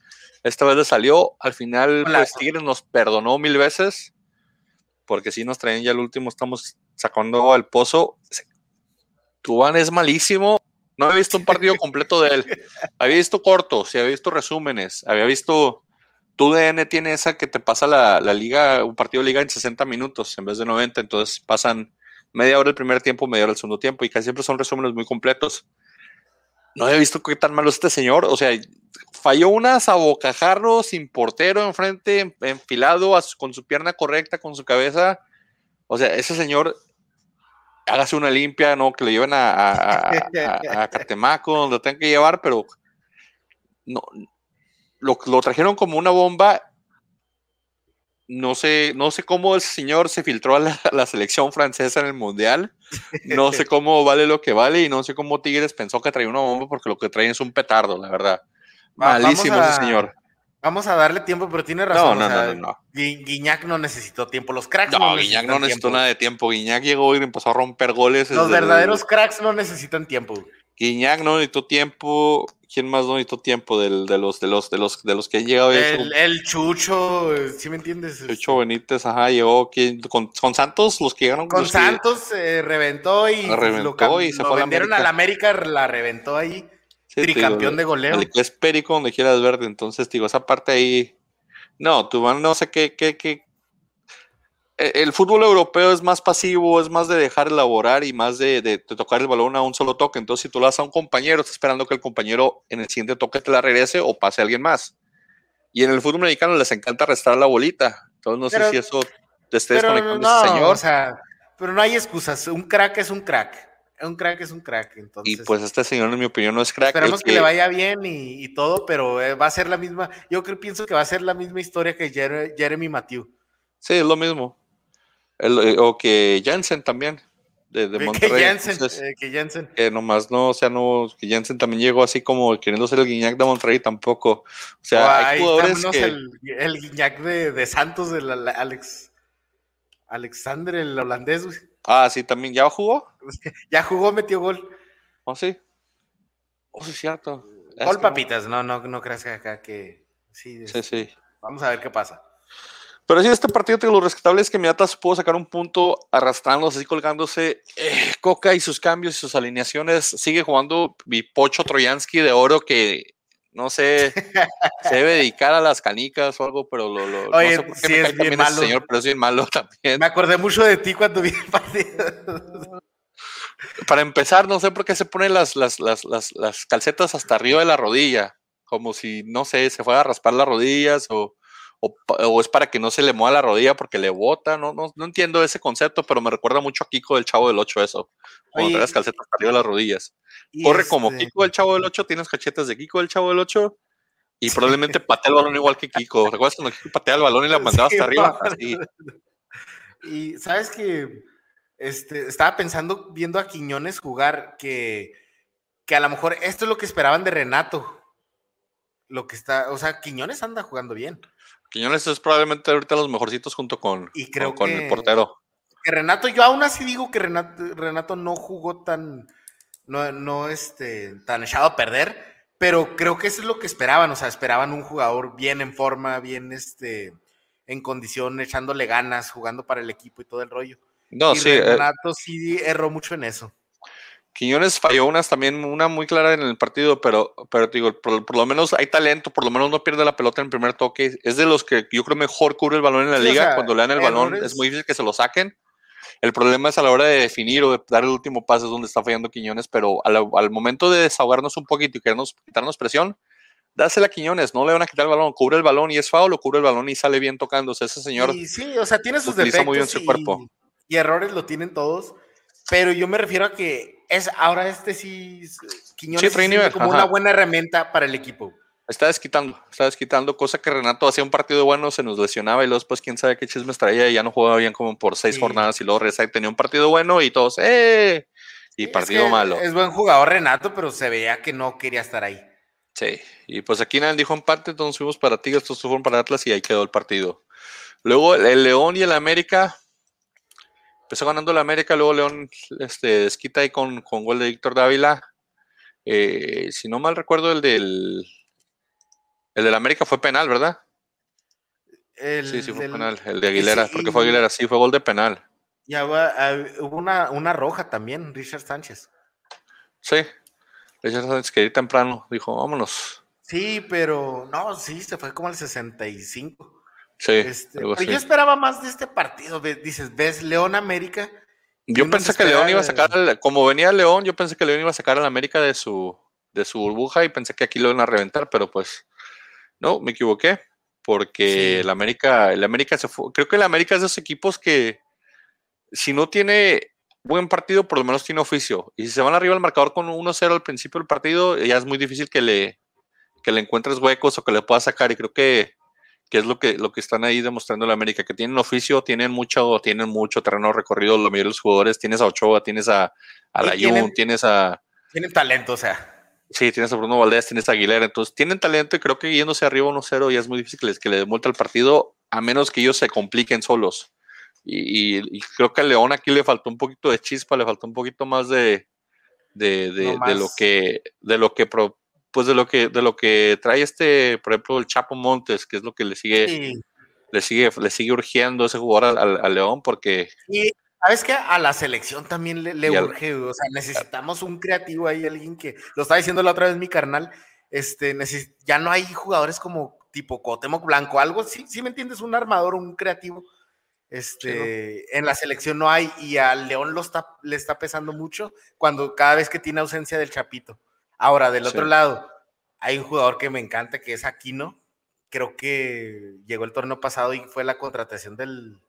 esta vez le salió. Al final, pues Tigres nos perdonó mil veces, porque si nos traen ya el último, estamos sacando al pozo. Tubán es malísimo. No había visto un partido completo de él. Había visto cortos, había visto resúmenes, había visto. Tu DN tiene esa que te pasa la, la, liga, un partido de liga en 60 minutos en vez de 90, entonces pasan media hora el primer tiempo, media hora el segundo tiempo, y casi siempre son resúmenes muy completos no había visto qué tan malo es este señor. O sea, falló unas a bocajarro, sin portero enfrente, enfilado con su pierna correcta, con su cabeza. O sea, ese señor, hágase una limpia, ¿no? Que lo lleven a, a, Catemaco, donde lo tengan que llevar, pero no, lo, lo trajeron como una bomba no sé, no sé cómo el señor se filtró a la, selección francesa en el mundial. No sé cómo vale lo que vale y no sé cómo Tigres pensó que traía una bomba porque lo que traen es un petardo, la verdad. Malísimo ese señor.
Vamos a darle tiempo, pero tiene razón. No, no, no, Guiñac no necesitó tiempo. Los cracks
no, no Guiñac no necesitó nada de tiempo. Guiñac llegó y empezó a romper goles.
Los verdaderos cracks no necesitan tiempo.
Guiñac no necesitó tiempo. ¿Quién más no necesitó tiempo de los de los de los de los que han llegado?
El, el Chucho, ¿sí me entiendes?
Chucho Benítez, ajá, llegó con, con Santos, los que llegaron.
Con Santos se reventó y,
reventó y se fue
vendieron a la América, la reventó ahí. Tricampeón de goleo.
El que es perico donde quieras verde, entonces digo, esa parte ahí. No, tú no sé qué, qué, qué, eh, el fútbol europeo es más pasivo, es más de dejar elaborar y más de, tocar el balón a un solo toque. Entonces, si tú lo das a un compañero, estás esperando que el compañero en el siguiente toque te la regrese o pase a alguien más. Y en el fútbol mexicano les encanta restar la bolita. Entonces, no sé si eso te esté desconectando ese señor.
O sea, pero no hay excusas. Un crack es un crack. Un crack es un crack. Entonces,
y pues este señor, en mi opinión, no es crack.
Esperemos que, le vaya bien y, todo, pero eh, va a ser la misma. Yo creo, pienso que va a ser la misma historia que Jeremy Matthew.
Sí, es lo mismo. Eh, o que Jensen también, de, de Monterrey.
Que Jensen, eh, que Jensen.
Que nomás no, o sea, no, que Jensen también llegó así como queriendo ser el Guiñac de Monterrey tampoco. O sea, hay jugadores que...
El, el Guiñac de, de Santos, del Alex, Alexander, el holandés.
Ah, sí, también, ¿ya jugó?
ya jugó, metió gol.
¿Oh, sí? Oh, sí, cierto.
Gol, papitas, no, no, no creas que acá que... Sí,
sí, sí.
Vamos a ver qué pasa.
Pero sí, este partido, lo rescatable es que Miatas pudo sacar un punto arrastrándose, así colgándose. Eh, Coca y sus cambios y sus alineaciones. Sigue jugando Pocho Troyansky de oro que no sé, se debe dedicar a las canicas o algo, pero lo, lo
Oye, no sé por qué sí me es bien malo.
señor, pero es bien malo también.
Me acordé mucho de ti cuando vi el partido.
Para empezar, no sé por qué se ponen las, las, las, las, calcetas hasta arriba de la rodilla, como si, no sé, se fuera a raspar las rodillas o o, es para que no se le mueva la rodilla porque le bota, no, no, no entiendo ese concepto, pero me recuerda mucho a Kiko del Chavo del 8 eso, cuando las calcetas arriba de las rodillas. Corre como este Kiko del Chavo del 8, tienes cachetas de Kiko del Chavo del 8 y probablemente patea el balón igual que Kiko. ¿Recuerdas cuando Kiko patea el balón y la mandaba hasta arriba?
Y sabes que este, estaba pensando, viendo a Quiñones jugar, que, que a lo mejor esto es lo que esperaban de Renato. Lo que está, o sea, Quiñones anda jugando bien.
Quiñones es probablemente ahorita los mejorcitos junto con, con, el portero.
Que Renato, yo aún así digo que Renato, no jugó tan, no, no este, tan echado a perder, pero creo que eso es lo que esperaban, o sea, esperaban un jugador bien en forma, bien este, en condición, echándole ganas, jugando para el equipo y todo el rollo.
No,
y
sí. Eh,
Renato sí erró mucho en eso.
Quiñones falló unas también, una muy clara en el partido, pero, pero digo, por, lo menos hay talento, por lo menos no pierde la pelota en el primer toque. Es de los que yo creo mejor cubre el balón en la liga. Cuando le dan el balón es muy difícil que se lo saquen. El problema es a la hora de definir o de dar el último paso es donde está fallando Quiñones, pero al, momento de desahogarnos un poquito y querernos quitarnos presión, dásela a Quiñones, no le van a quitar el balón, cubre el balón y es foul, lo cubre el balón y sale bien tocándose. Ese señor.
sí, o sea, tiene sus defectos muy bien su cuerpo. y errores lo tienen todos, pero yo me refiero a que es ahora este sí Quiñones como una buena herramienta para el equipo.
Está desquitando, está desquitando, cosa que Renato hacía un partido bueno, se nos lesionaba y luego después quién sabe qué chismes traía y ya no jugaba bien como por seis jornadas y luego Reza tenía un partido bueno y todos, ¡eh! Y partido malo.
Es buen jugador Renato, pero se veía que no quería estar ahí.
Sí, y pues aquí nadie dijo empate, entonces fuimos para Tigres, estos fueron para Atlas y ahí quedó el partido. Luego el León y el América, empezó ganando el América, luego León este, desquita ahí con, con gol de Víctor Dávila. Eh, si no mal recuerdo, el del el del América fue penal, ¿verdad? sí, sí fue penal. El de Aguilera, porque fue Aguilera, sí, fue gol de penal.
Ya ah, hubo una, una roja también, Richard Sánchez.
Sí, Richard Sánchez que temprano dijo, vámonos.
Sí, pero no, sí, se fue como al 65. Sí. Este, pero yo esperaba más de este partido. Dices, ves León América.
Yo pensé que León iba a sacar, como venía León, yo pensé que León iba a sacar al América de su, de su burbuja y pensé que aquí lo iban a reventar, pero pues no, me equivoqué, porque el América, el América se fue, creo que el América es de esos equipos que si no tiene buen partido, por lo menos tiene oficio. Y si se van arriba al marcador con 1-0 al principio del partido, ya es muy difícil que le, que le encuentres huecos o que le puedas sacar. Y creo que, que es lo que, lo que están ahí demostrando el América, que tienen oficio, tienen mucho, tienen mucho terreno recorrido, los mayores jugadores, tienes a Ochoa, tienes a, a Layun, tienes a...
Tienen talento, o sea.
Sí, tienes a Bruno Valdés, tienes a Aguilera, entonces tienen talento y creo que yéndose arriba 1-0 ya es muy difícil que, les, que le demuelta el partido, a menos que ellos se compliquen solos. Y, creo que a León aquí le faltó un poquito de chispa, le faltó un poquito más de, de, lo que, de lo que pues de lo que, de lo que trae este, por ejemplo, el Chapo Montes, que es lo que le sigue, le sigue, le sigue urgiendo ese jugador al, León, porque
¿Sabes qué? A la selección también le, urge, o sea, necesitamos un creativo ahí, alguien que, lo estaba diciendo la otra vez mi carnal, este, ya no hay jugadores como tipo Cotemoc Blanco, algo, sí, sí me entiendes, un armador, un creativo, este, en la selección no hay, y al León lo está, le está pesando mucho cuando cada vez que tiene ausencia del Chapito. Ahora, del otro lado, hay un jugador que me encanta, que es Aquino, creo que llegó el torneo pasado y fue la contratación del,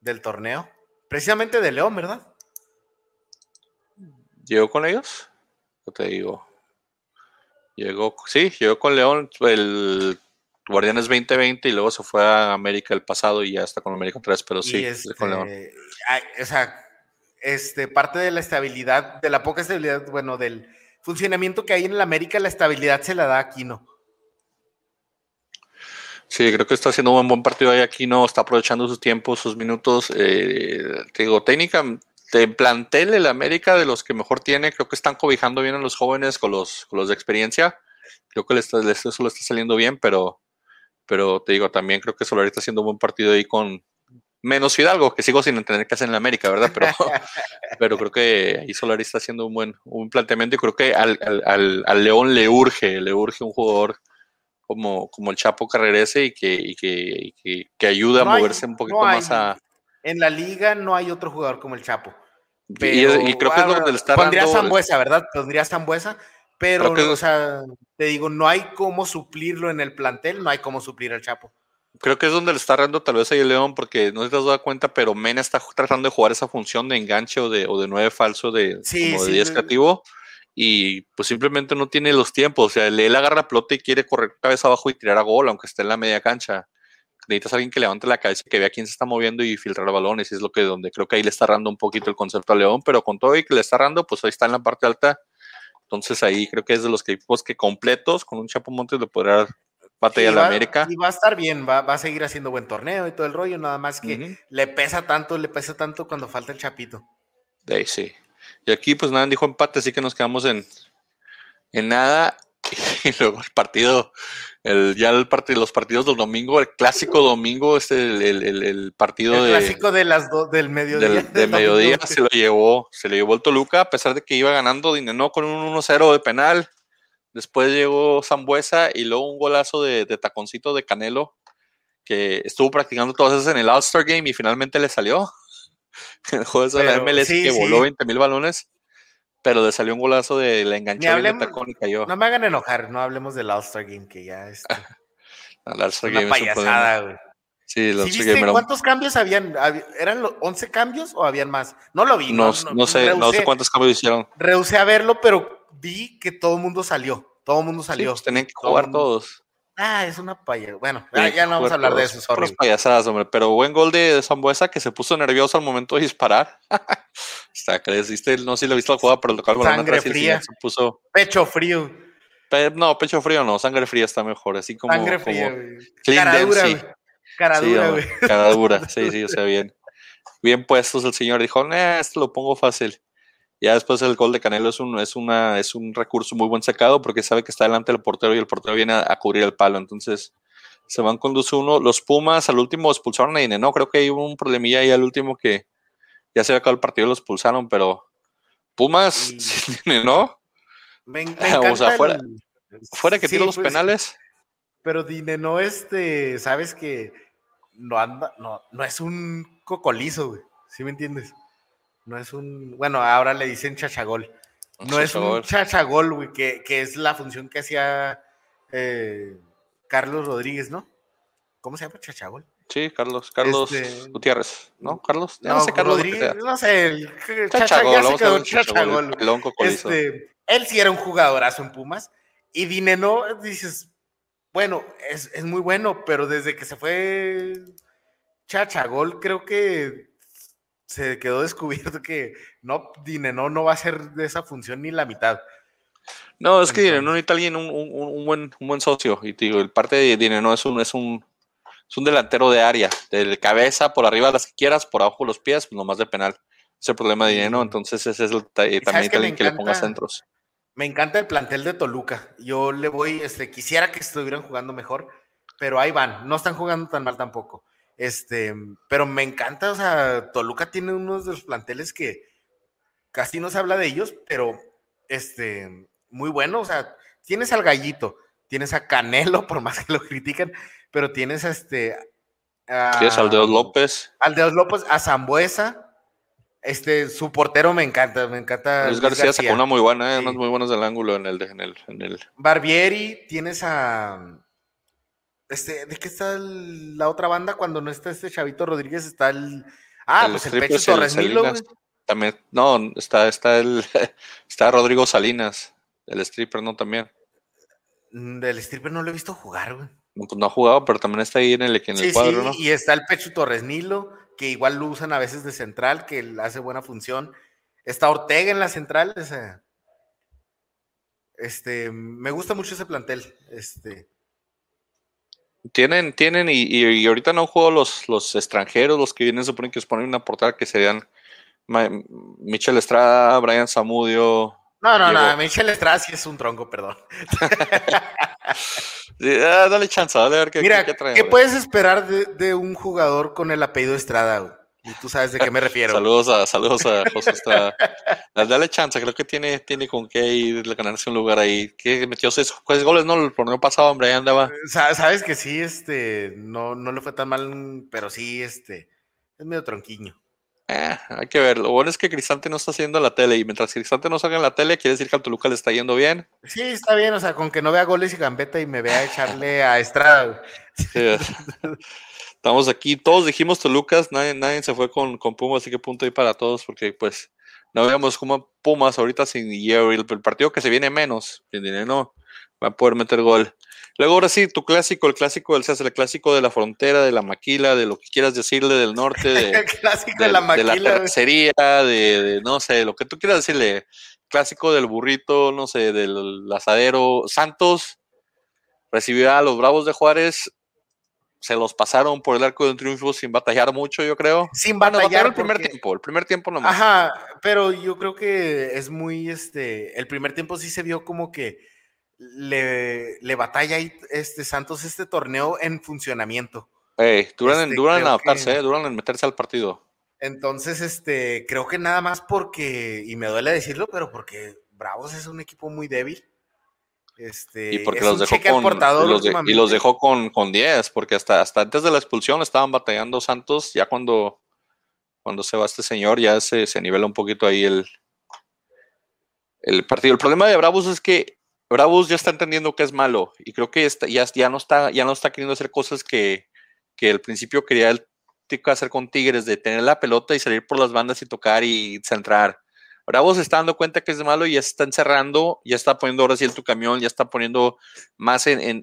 del torneo Precisamente de León, ¿verdad?
¿Llegó con ellos? ¿Qué te digo? Llegó, sí, llegó con León el Guardianes 2020 y luego se fue a América el pasado y ya está con América otra vez, pero sí, con León.
Este, o sea, este, parte de la estabilidad, de la poca estabilidad, bueno, del funcionamiento que hay en el América, la estabilidad se la da aquí, ¿no?
Sí, creo que está haciendo un buen partido ahí aquí, no está aprovechando sus tiempos, sus minutos. Eh, te digo, técnica, de plantel el América de los que mejor tiene, creo que están cobijando bien a los jóvenes con los, con los de experiencia. Creo que eso le está saliendo bien, pero, pero te digo, también creo que Solari está haciendo un buen partido ahí con menos Fidalgo, que sigo sin entender qué hace en América, ¿verdad? Pero, pero creo que ahí Solari está haciendo un buen un planteamiento y creo que al, al, al León le urge, le urge un jugador como, como el Chapo que regrese y que, que, que, ayude a moverse un poquito más a...
En la liga no hay otro jugador como el Chapo.
y, creo que es donde le está
Pondría Zambuesa, ¿verdad? Pondría Zambuesa, pero, o sea, te digo, no hay cómo suplirlo en el plantel, no hay cómo suplir al Chapo.
Creo que es donde le está dando tal vez ahí el León, porque no te has dado cuenta, pero Mena está tratando de jugar esa función de enganche o de, o de nueve falso de, como de 10 creativo y pues simplemente no tiene los tiempos. O sea, él agarra pelota y quiere correr cabeza abajo y tirar a gol, aunque esté en la media cancha. Necesitas a alguien que levante la cabeza y que vea quién se está moviendo y filtrar balones. Y es lo que donde creo que ahí le está dando un poquito el concepto a León, pero con todo y que le está dando, pues ahí está en la parte alta. Entonces ahí creo que es de los equipos que completos con un Chapo Montes le podrá batalla la América.
Y va a estar bien, va, a seguir haciendo buen torneo y todo el rollo, nada más que le pesa tanto, le pesa tanto cuando falta el Chapito.
De sí. Y aquí, pues nada, dijo empate, así que nos quedamos en, en nada. Y luego el partido, el, ya el partido, los partidos del domingo, el clásico domingo, este, el, el, el partido
el clásico de las del mediodía.
Del, mediodía se lo llevó, se lo llevó el Toluca, a pesar de que iba ganando dinero con un 1-0 de penal. Después llegó Zambuesa y luego un golazo de, de taconcito de Canelo, que estuvo practicando todas esas en el All-Star Game y finalmente le salió. el juego de la MLS que voló 20 mil balones, pero le salió un golazo de la enganchó
de tacón y cayó. No me hagan enojar, no hablemos del All-Star Game, que ya es.
el All-Star Game payasada, güey. Sí,
¿Sí viste ¿Cuántos cambios habían? ¿Eran los 11 cambios o habían más? No lo vi.
No, no, sé, no sé cuántos cambios hicieron.
Rehusé a verlo, pero vi que todo el mundo salió. Todo el mundo salió.
pues tenían que jugar todos.
Ah, es una payasada. Bueno, ya, no vamos a hablar de eso, sorry.
payasadas, hombre. Pero buen gol de Zambuesa que se puso nervioso al momento de disparar. Hasta que deciste, no sé si lo he visto la jugada, pero el local
Sangre fría.
se puso.
Pecho frío.
no, pecho frío no, sangre fría está mejor. Así como.
Sangre fría, Cara dura, güey. Cara dura, güey.
Cara dura, sí, sí, o sea, bien. Bien puestos el señor. Dijo, eh, esto lo pongo fácil. Ya después el gol de Canelo es un, es, una, es un recurso muy buen sacado porque sabe que está delante del portero y el portero viene a, cubrir el palo. Entonces se van con 2-1. Los Pumas al último expulsaron a Ine. No, creo que hay un problemilla ahí al último que ya se había acabado el partido y lo expulsaron, pero Pumas, ¿no?
Me, o sea,
fuera, fuera que tiro los pues, penales.
Pero Dine no, este, sabes que no anda, no, no es un cocolizo, güey. ¿Sí me entiendes? No es un, bueno, ahora le dicen chachagol. No es un chachagol, güey, que, es la función que hacía eh, Carlos Rodríguez, ¿no? ¿Cómo se llama chachagol?
Sí, Carlos, Carlos este, Gutiérrez, ¿no? Carlos,
no, sé, Carlos Rodríguez, no sé, el chachagol, se chachagol. Este, él sí era un jugadorazo en Pumas y Dineno, dices, bueno, es, es muy bueno, pero desde que se fue Chachagol, creo que se quedó descubierto que no, Dineno no va a ser de esa función ni la mitad.
No, es que Dineno necesita alguien, un, un, buen, un buen socio. Y te digo, el parte de Dineno es un, es un, es un delantero de área, de cabeza, por arriba las que quieras, por abajo los pies, pues nomás de penal. Ese problema de Dineno, entonces ese es el, también alguien que le ponga centros.
Me encanta el plantel de Toluca. Yo le voy, este, quisiera que estuvieran jugando mejor, pero ahí van, no están jugando tan mal tampoco. Este, pero me encanta, o sea, Toluca tiene unos de los planteles que casi no se habla de ellos, pero este, muy bueno, o sea, tienes al Gallito, tienes a Canelo, por más que lo critican, pero tienes a este.
A, tienes a Aldeos López.
Aldeos López, a Zambuesa. Este, su portero me encanta, me encanta.
Luis, García, sacó una muy buena, eh, unas muy buenas del ángulo en el, en el, en el.
Barbieri, tienes a este, ¿de qué está la otra banda cuando no está este Chavito Rodríguez? Está el. Ah, pues el Pecho Torres Nilo,
También, no, está, está el, está Rodrigo Salinas, el stripper, ¿no? También.
Mm, del stripper no lo he visto jugar, güey.
No, pues no ha jugado, pero también está ahí en el, en el cuadro, ¿no?
Y está el Pecho Torres Nilo, que igual lo usan a veces de central, que hace buena función. Está Ortega en la central, este, me gusta mucho ese plantel, este,
tienen, tienen, y, ahorita no juego los, los extranjeros, los que vienen, suponen que os ponen una portada que serían Michel Estrada, Brian Zamudio.
No, no, no, Michel Estrada sí es un tronco, perdón.
Ah, dale chance, dale a ver qué,
Mira, ¿qué, puedes esperar de, de, un jugador con el apellido Estrada? Y tú sabes de qué me refiero.
saludos a, saludos a José Estrada. Dale chance, creo que tiene, tiene con qué ir a ganarse un lugar ahí. Que metió seis, goles, ¿no? El torneo pasado, hombre, ahí andaba. Eh,
sabes que sí, este, no, no le fue tan mal, pero sí, este, es medio tronquiño.
Eh, hay que ver. Lo bueno es que Cristante no está haciendo la tele y mientras Cristante no salga en la tele, quiere decir que al Toluca le está yendo bien.
Sí, está bien, o sea, con que no vea goles y gambeta y me vea echarle a Estrada. Sí,
Estamos aquí, todos dijimos Tolucas, nadie, nadie se fue con, con Pumas, así que punto ahí para todos, porque pues no veamos como Pumas ahorita sin Jerry, el, partido que se viene menos, no va a poder meter gol. Luego ahora sí, tu clásico, el clásico del el clásico de la frontera, de la maquila, de lo que quieras decirle del norte, de,
el clásico de, la maquila,
de la tercería, de, no sé, lo que tú quieras decirle, clásico del burrito, no sé, del asadero, Santos recibió a los Bravos de Juárez se los pasaron por el arco de un triunfo sin batallar mucho, yo creo.
Sin batallar.
el primer tiempo, el primer tiempo nomás.
Ajá, pero yo creo que es muy, este, el primer tiempo sí se vio como que le, le batalla ahí este Santos este torneo en funcionamiento.
Ey, duran, en, este, adaptarse, eh, duran en meterse al partido.
Entonces, este, creo que nada más porque, y me duele decirlo, pero porque Bravos es un equipo muy débil. Este,
y porque los dejó con y los, dejó con, con 10, porque hasta, hasta antes de la expulsión estaban batallando Santos, ya cuando, cuando se va este señor, ya se, se nivela un poquito ahí el, el partido. El problema de Bravos es que Bravos ya está entendiendo que es malo, y creo que ya, ya, no está, ya no está queriendo hacer cosas que, que al principio quería el hacer con Tigres, de tener la pelota y salir por las bandas y tocar y centrar Bravo se está dando cuenta que es malo y ya está encerrando, ya está poniendo ahora sí el tu camión, ya está poniendo más en,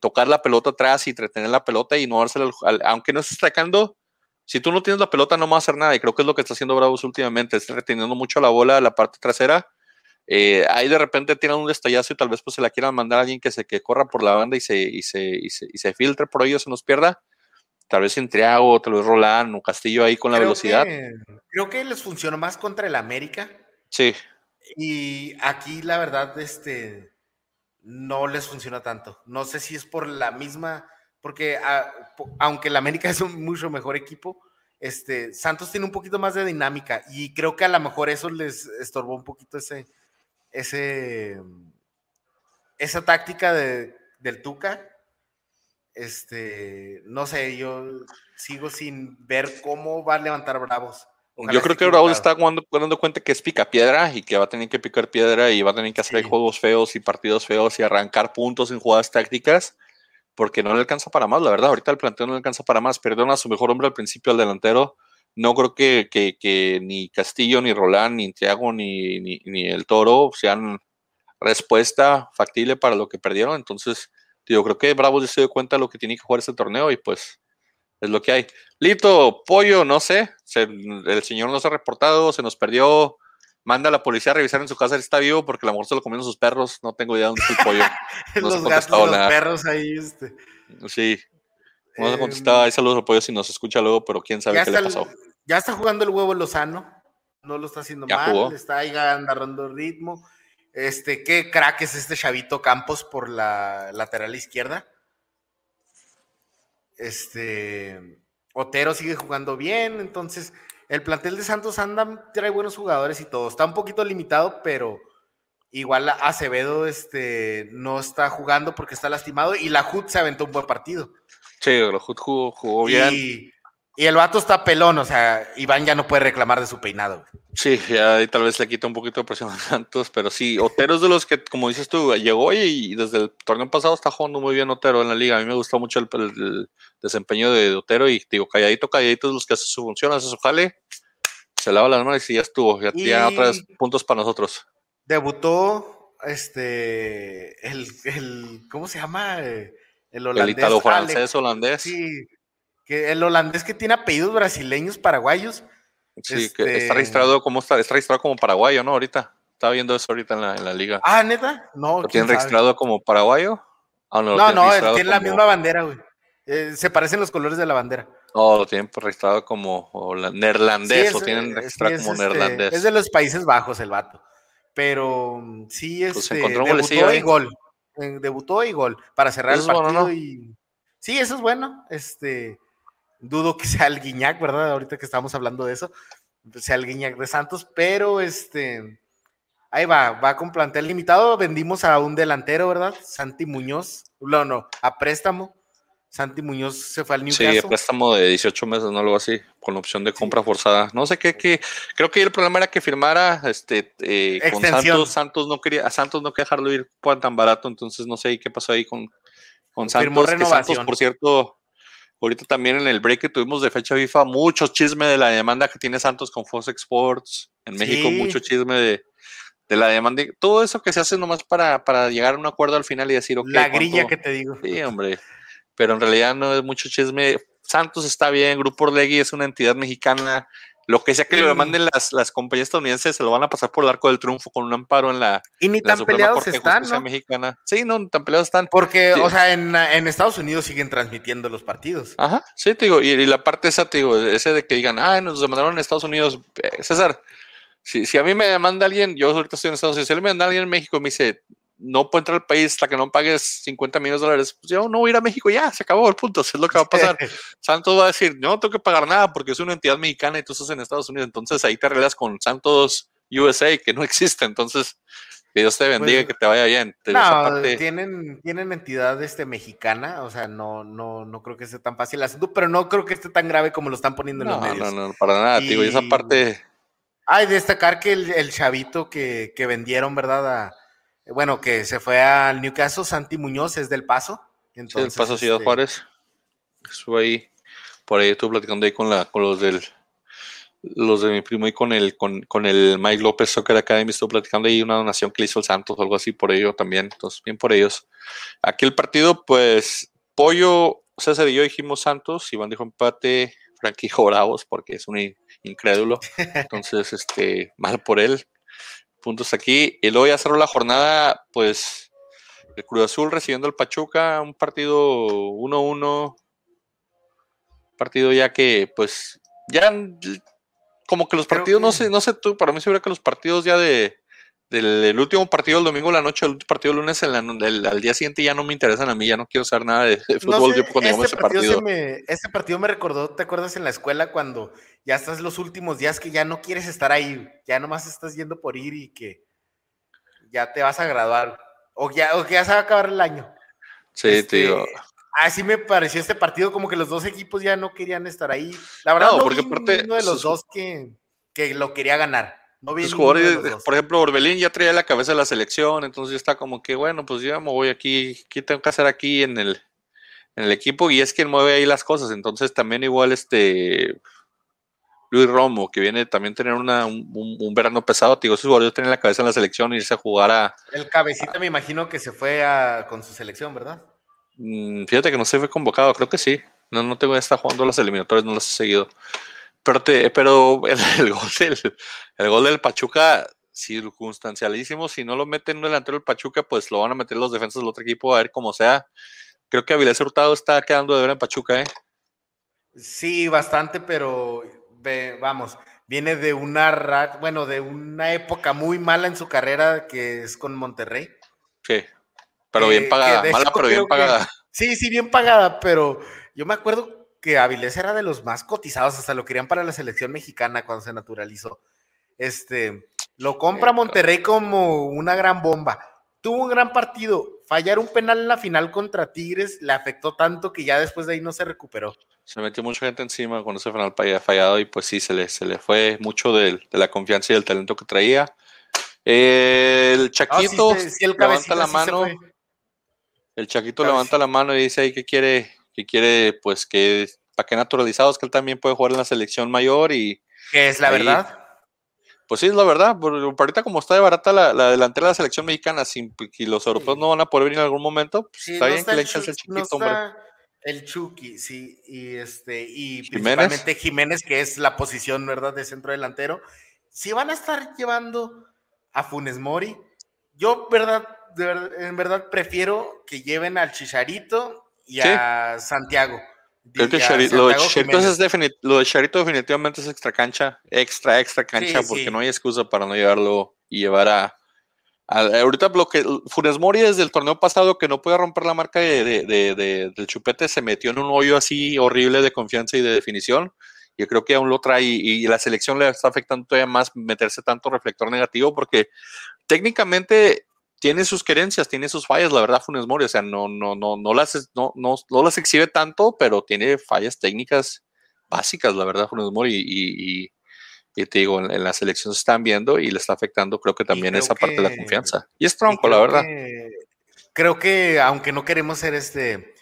tocar la pelota atrás y entretener la pelota y no dársela, aunque no estés sacando, si tú no tienes la pelota no va a hacer nada y creo que es lo que está haciendo Bravos últimamente, está reteniendo mucho la bola a la parte trasera. Eh, ahí de repente tienen un destallazo y tal vez pues se la quieran mandar a alguien que se que corra por la banda y se, y se, y se, filtre por ellos, se nos pierda tal vez Triago, tal vez Roland o Castillo ahí con la velocidad.
creo que les funcionó más contra el América.
Sí.
Y aquí la verdad, este, no les funciona tanto. No sé si es por la misma, porque ah, aunque el América es un mucho mejor equipo, este, Santos tiene un poquito más de dinámica y creo que a lo mejor eso les estorbó un poquito ese, ese, esa táctica de, del Tuca este, no sé, yo sigo sin ver cómo va a levantar Bravos.
yo creo que Bravos está dando cuenta que es pica piedra y que va a tener que picar piedra y va a tener que hacer juegos feos y partidos feos y arrancar puntos en jugadas tácticas porque no le alcanza para más, la verdad. Ahorita el planteo no le alcanza para más. Perdona a su mejor hombre al principio, al delantero. No creo que, que, ni Castillo, ni Roland, ni Thiago, ni, ni, ni el Toro sean respuesta factible para lo que perdieron. Entonces, yo creo que Bravo se dio cuenta de lo que tiene que jugar este torneo y pues es lo que hay. Lito, pollo, no sé, el señor no se ha reportado, se nos perdió. Manda a la policía a revisar en su casa si está vivo porque la muerte se lo comieron sus perros. No tengo idea dónde está el pollo.
los gatos, los perros ahí. Este.
Sí. No se contestaba. Ahí saludos al pollo si nos escucha luego, pero quién sabe qué le pasó.
ya está jugando el huevo Lozano. No lo está haciendo mal. Está ahí agarrando ritmo. Este, qué crack es este Chavito Campos por la lateral izquierda. Este, Otero sigue jugando bien, entonces el plantel de Santos anda, trae buenos jugadores y todo. Está un poquito limitado, pero igual Acevedo este, no está jugando porque está lastimado y la HUD se aventó un buen partido.
Sí, la HUD jugó, bien.
Y el vato está pelón, o sea, Iván ya no puede reclamar de su peinado.
Sí, ya ahí tal vez le quita un poquito de presión a Santos, pero sí, Otero es de los que, como dices tú, llegó y, desde el torneo pasado está jugando muy bien Otero en la liga. A mí me gustó mucho el, desempeño de Otero y digo, calladito, calladito es los que hace su función, hace su jale, se lava las manos y ya estuvo, ya tiene otros puntos para nosotros.
Debutó este, el, ¿cómo se llama? El holandés.
El italo francés holandés.
Sí que el holandés que tiene apellidos brasileños, paraguayos.
Sí, que está este registrado como está, registrado como paraguayo, ¿no? Ahorita. Estaba viendo eso ahorita en la, liga.
Ah, neta. No.
¿Lo tienen registrado como paraguayo?
Ah, no, no, no tiene la misma bandera, güey. Eh, se parecen los colores de la bandera.
No, lo tienen registrado como neerlandés, lo tienen registrado como este, neerlandés.
Es de los Países Bajos el vato. Pero sí, es pues este, debutó y gol. Debutó y gol para cerrar el partido y sí, eso es bueno. Este, Dudo que sea el Guiñac, ¿verdad? Ahorita que estamos hablando de eso, sea el Guiñac de Santos, pero este, ahí va, va con plantel limitado. Vendimos a un delantero, ¿verdad? Santi Muñoz, no, no, a préstamo. Santi Muñoz se fue al Newcastle.
Sí, a préstamo de 18 meses, no algo así, con opción de compra forzada. No sé qué, creo que el problema era que firmara este eh, con Santos. Santos no quería, a Santos no quería dejarlo ir tan barato, entonces no sé qué pasó ahí con, con Santos. Que Santos, por cierto, Ahorita también en el break que tuvimos de fecha FIFA, mucho chisme de la demanda que tiene Santos con Fox Sports. En México, mucho chisme de, la demanda. Todo eso que se hace nomás para, para llegar a un acuerdo al final y decir, ok.
La grilla que te digo.
Sí, hombre. Pero en realidad no es mucho chisme. Santos está bien, Grupo Orlegui es una entidad mexicana lo que sea que le manden las, las compañías estadounidenses se lo van a pasar por el arco del triunfo con un amparo en la.
Y ni tan peleados están, ¿no?
Mexicana. Sí, no, ni tan peleados están.
Porque, o sea, en, Estados Unidos siguen transmitiendo los partidos.
Ajá, sí, te digo. Y, la parte esa, te digo, ese de que digan, ah, nos demandaron en Estados Unidos. Eh, César, si, si a mí me demanda alguien, yo ahorita estoy en Estados Unidos, si él me demanda alguien en México me dice, no puedo entrar al país hasta que no pagues 50 millones de dólares, pues yo no voy a ir a México ya, se acabó el punto, eso es lo que va a pasar. Santos va a decir, no tengo que pagar nada porque es una entidad mexicana y tú estás en Estados Unidos, entonces ahí te arreglas con Santos USA, que no existe, entonces que Dios te bendiga, pues, que te vaya bien.
no, tienen, tienen entidad este, mexicana, o sea, no, no, no creo que sea tan fácil el asunto, pero no creo que esté tan grave como lo están poniendo en los medios.
No, no, para nada, y... digo, y esa parte...
Hay destacar que el, el chavito que, que vendieron, ¿verdad? A, bueno, que se fue al Newcastle, Santi Muñoz es del Paso.
Entonces, sí, Paso Ciudad este Juárez. Estuve ahí, por ahí estuve platicando ahí con, la, con los del los de mi primo y con el, con, con el Mike López Soccer Academy estuvo platicando ahí una donación que le hizo el Santos o algo así por ello también. Entonces, bien por ellos. Aquí el partido, pues, Pollo, César y yo dijimos Santos, Iván dijo empate, Frankie dijo Bravos porque es un incrédulo. Entonces, este, mal por él. Puntos aquí. Y luego ya cerró la jornada, pues, el Cruz Azul recibiendo el Pachuca, un partido 1-1. Partido ya que, pues, ya como que los partidos, no sé, no sé tú, para mí seguro que los partidos ya de del último partido el domingo la noche, el último partido el lunes, al día siguiente ya no me interesan a mí, ya no quiero saber nada de, fútbol
cuando ese partido. Me, ese partido me recordó, ¿te acuerdas en la escuela cuando ya estás los últimos días que ya no quieres estar ahí, ya nomás estás yendo por ir y que ya te vas a graduar o ya, o que ya se va a acabar el año?
Sí, te este, digo.
Así me pareció este partido, como que los dos equipos ya no querían estar ahí. La verdad, no, porque aparte, uno de los dos que, que, lo quería ganar. No vi
jugadores, por ejemplo, Orbelín ya traía la cabeza de la selección, entonces está como que, bueno, pues ya me voy aquí, ¿qué tengo que hacer aquí en el, en el equipo? Y es quien mueve ahí las cosas, entonces también igual este Luis Romo, que viene también tener una, un, verano pesado, digo, esos jugadores tienen la cabeza en la selección y irse a jugar a...
El cabecita me imagino que se fue con su selección, ¿verdad?
Mm, fíjate que no se fue convocado, creo que sí. No, no tengo estar jugando las eliminatorias, no las he seguido. Pero, te, pero el, gol del, el gol del Pachuca, circunstancialísimo, si no lo meten un delantero del Pachuca, pues lo van a meter los defensas del otro equipo, a ver cómo sea. Creo que Avilés Hurtado está quedando de ver en Pachuca, ¿eh?
Sí, bastante, pero vamos, viene de una bueno, de una época muy mala en su carrera que es con Monterrey.
Sí. Pero bien pagada, mala pero bien pagada.
sí, sí, bien pagada, pero yo me acuerdo que Avilés era de los más cotizados, hasta lo querían para la selección mexicana cuando se naturalizó. Este, lo compra Monterrey como una gran bomba. Tuvo un gran partido. Fallar un penal en la final contra Tigres le afectó tanto que ya después de ahí no se recuperó.
Se metió mucha gente encima cuando ese penal había fallado y pues sí, se le, se le fue mucho de, de la confianza y del talento que traía. El Chaquito levanta la mano. El Chaquito levanta la mano y dice ahí que quiere, que quiere, pues que, para que naturalizados, que él también puede jugar en la selección mayor y...
Que es la verdad.
Pues sí, es la verdad. ahorita como está de barata la, delantera de la selección mexicana sin, y los europeos no van a poder venir en algún momento, pues está bien que le eches el chiquito, hombre.
El Chucky, sí, y este, y principalmente Jiménez, que es la posición, ¿verdad?, de centro delantero. Si van a estar llevando a Funes Mori, yo, ¿verdad? en verdad prefiero que lleven al Chicharito y a Santiago.
Creo que lo, de Chicharito es lo de Chicharito definitivamente es extra cancha, extra, extra cancha, porque no hay excusa para no llevarlo y llevar a, ahorita lo que Funes Mori desde el torneo pasado que no puede romper la marca de, del chupete se metió en un hoyo así horrible de confianza y de definición. Yo creo que aún lo trae y, y, la selección le está afectando todavía más meterse tanto reflector negativo porque técnicamente tiene sus querencias, tiene sus fallas, la verdad, Funes Mori, o sea, no, no, no, no las, no, no, no las exhibe tanto, pero tiene fallas técnicas básicas, la verdad, Funes Mori, y, y, y te digo, en, la selección se están viendo y le está afectando, creo que también esa parte de la confianza. Y es tronco, la verdad.
creo que, aunque no queremos ser este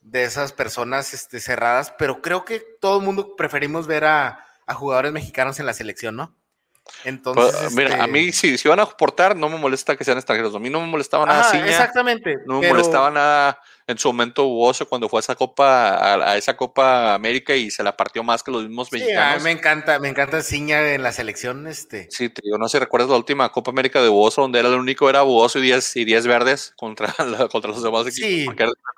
de esas personas este, cerradas, pero creo que todo el mundo preferimos ver a, a jugadores mexicanos en la selección, ¿no? Entonces,
pues, mira, a mí este si, si van a exportar, no me molesta que sean extranjeros. A mí no me molestaba nada.
exactamente.
No me molestaba nada en su momento Buoso cuando fue a esa Copa, a, esa Copa América y se la partió más que los mismos mexicanos.
me encanta, me encanta Ciña en la selección. Este.
Sí, te digo, no sé, ¿recuerdas la última Copa América de Buoso donde era el único, era Buoso y 10 y diez verdes contra, contra los demás equipos? Sí.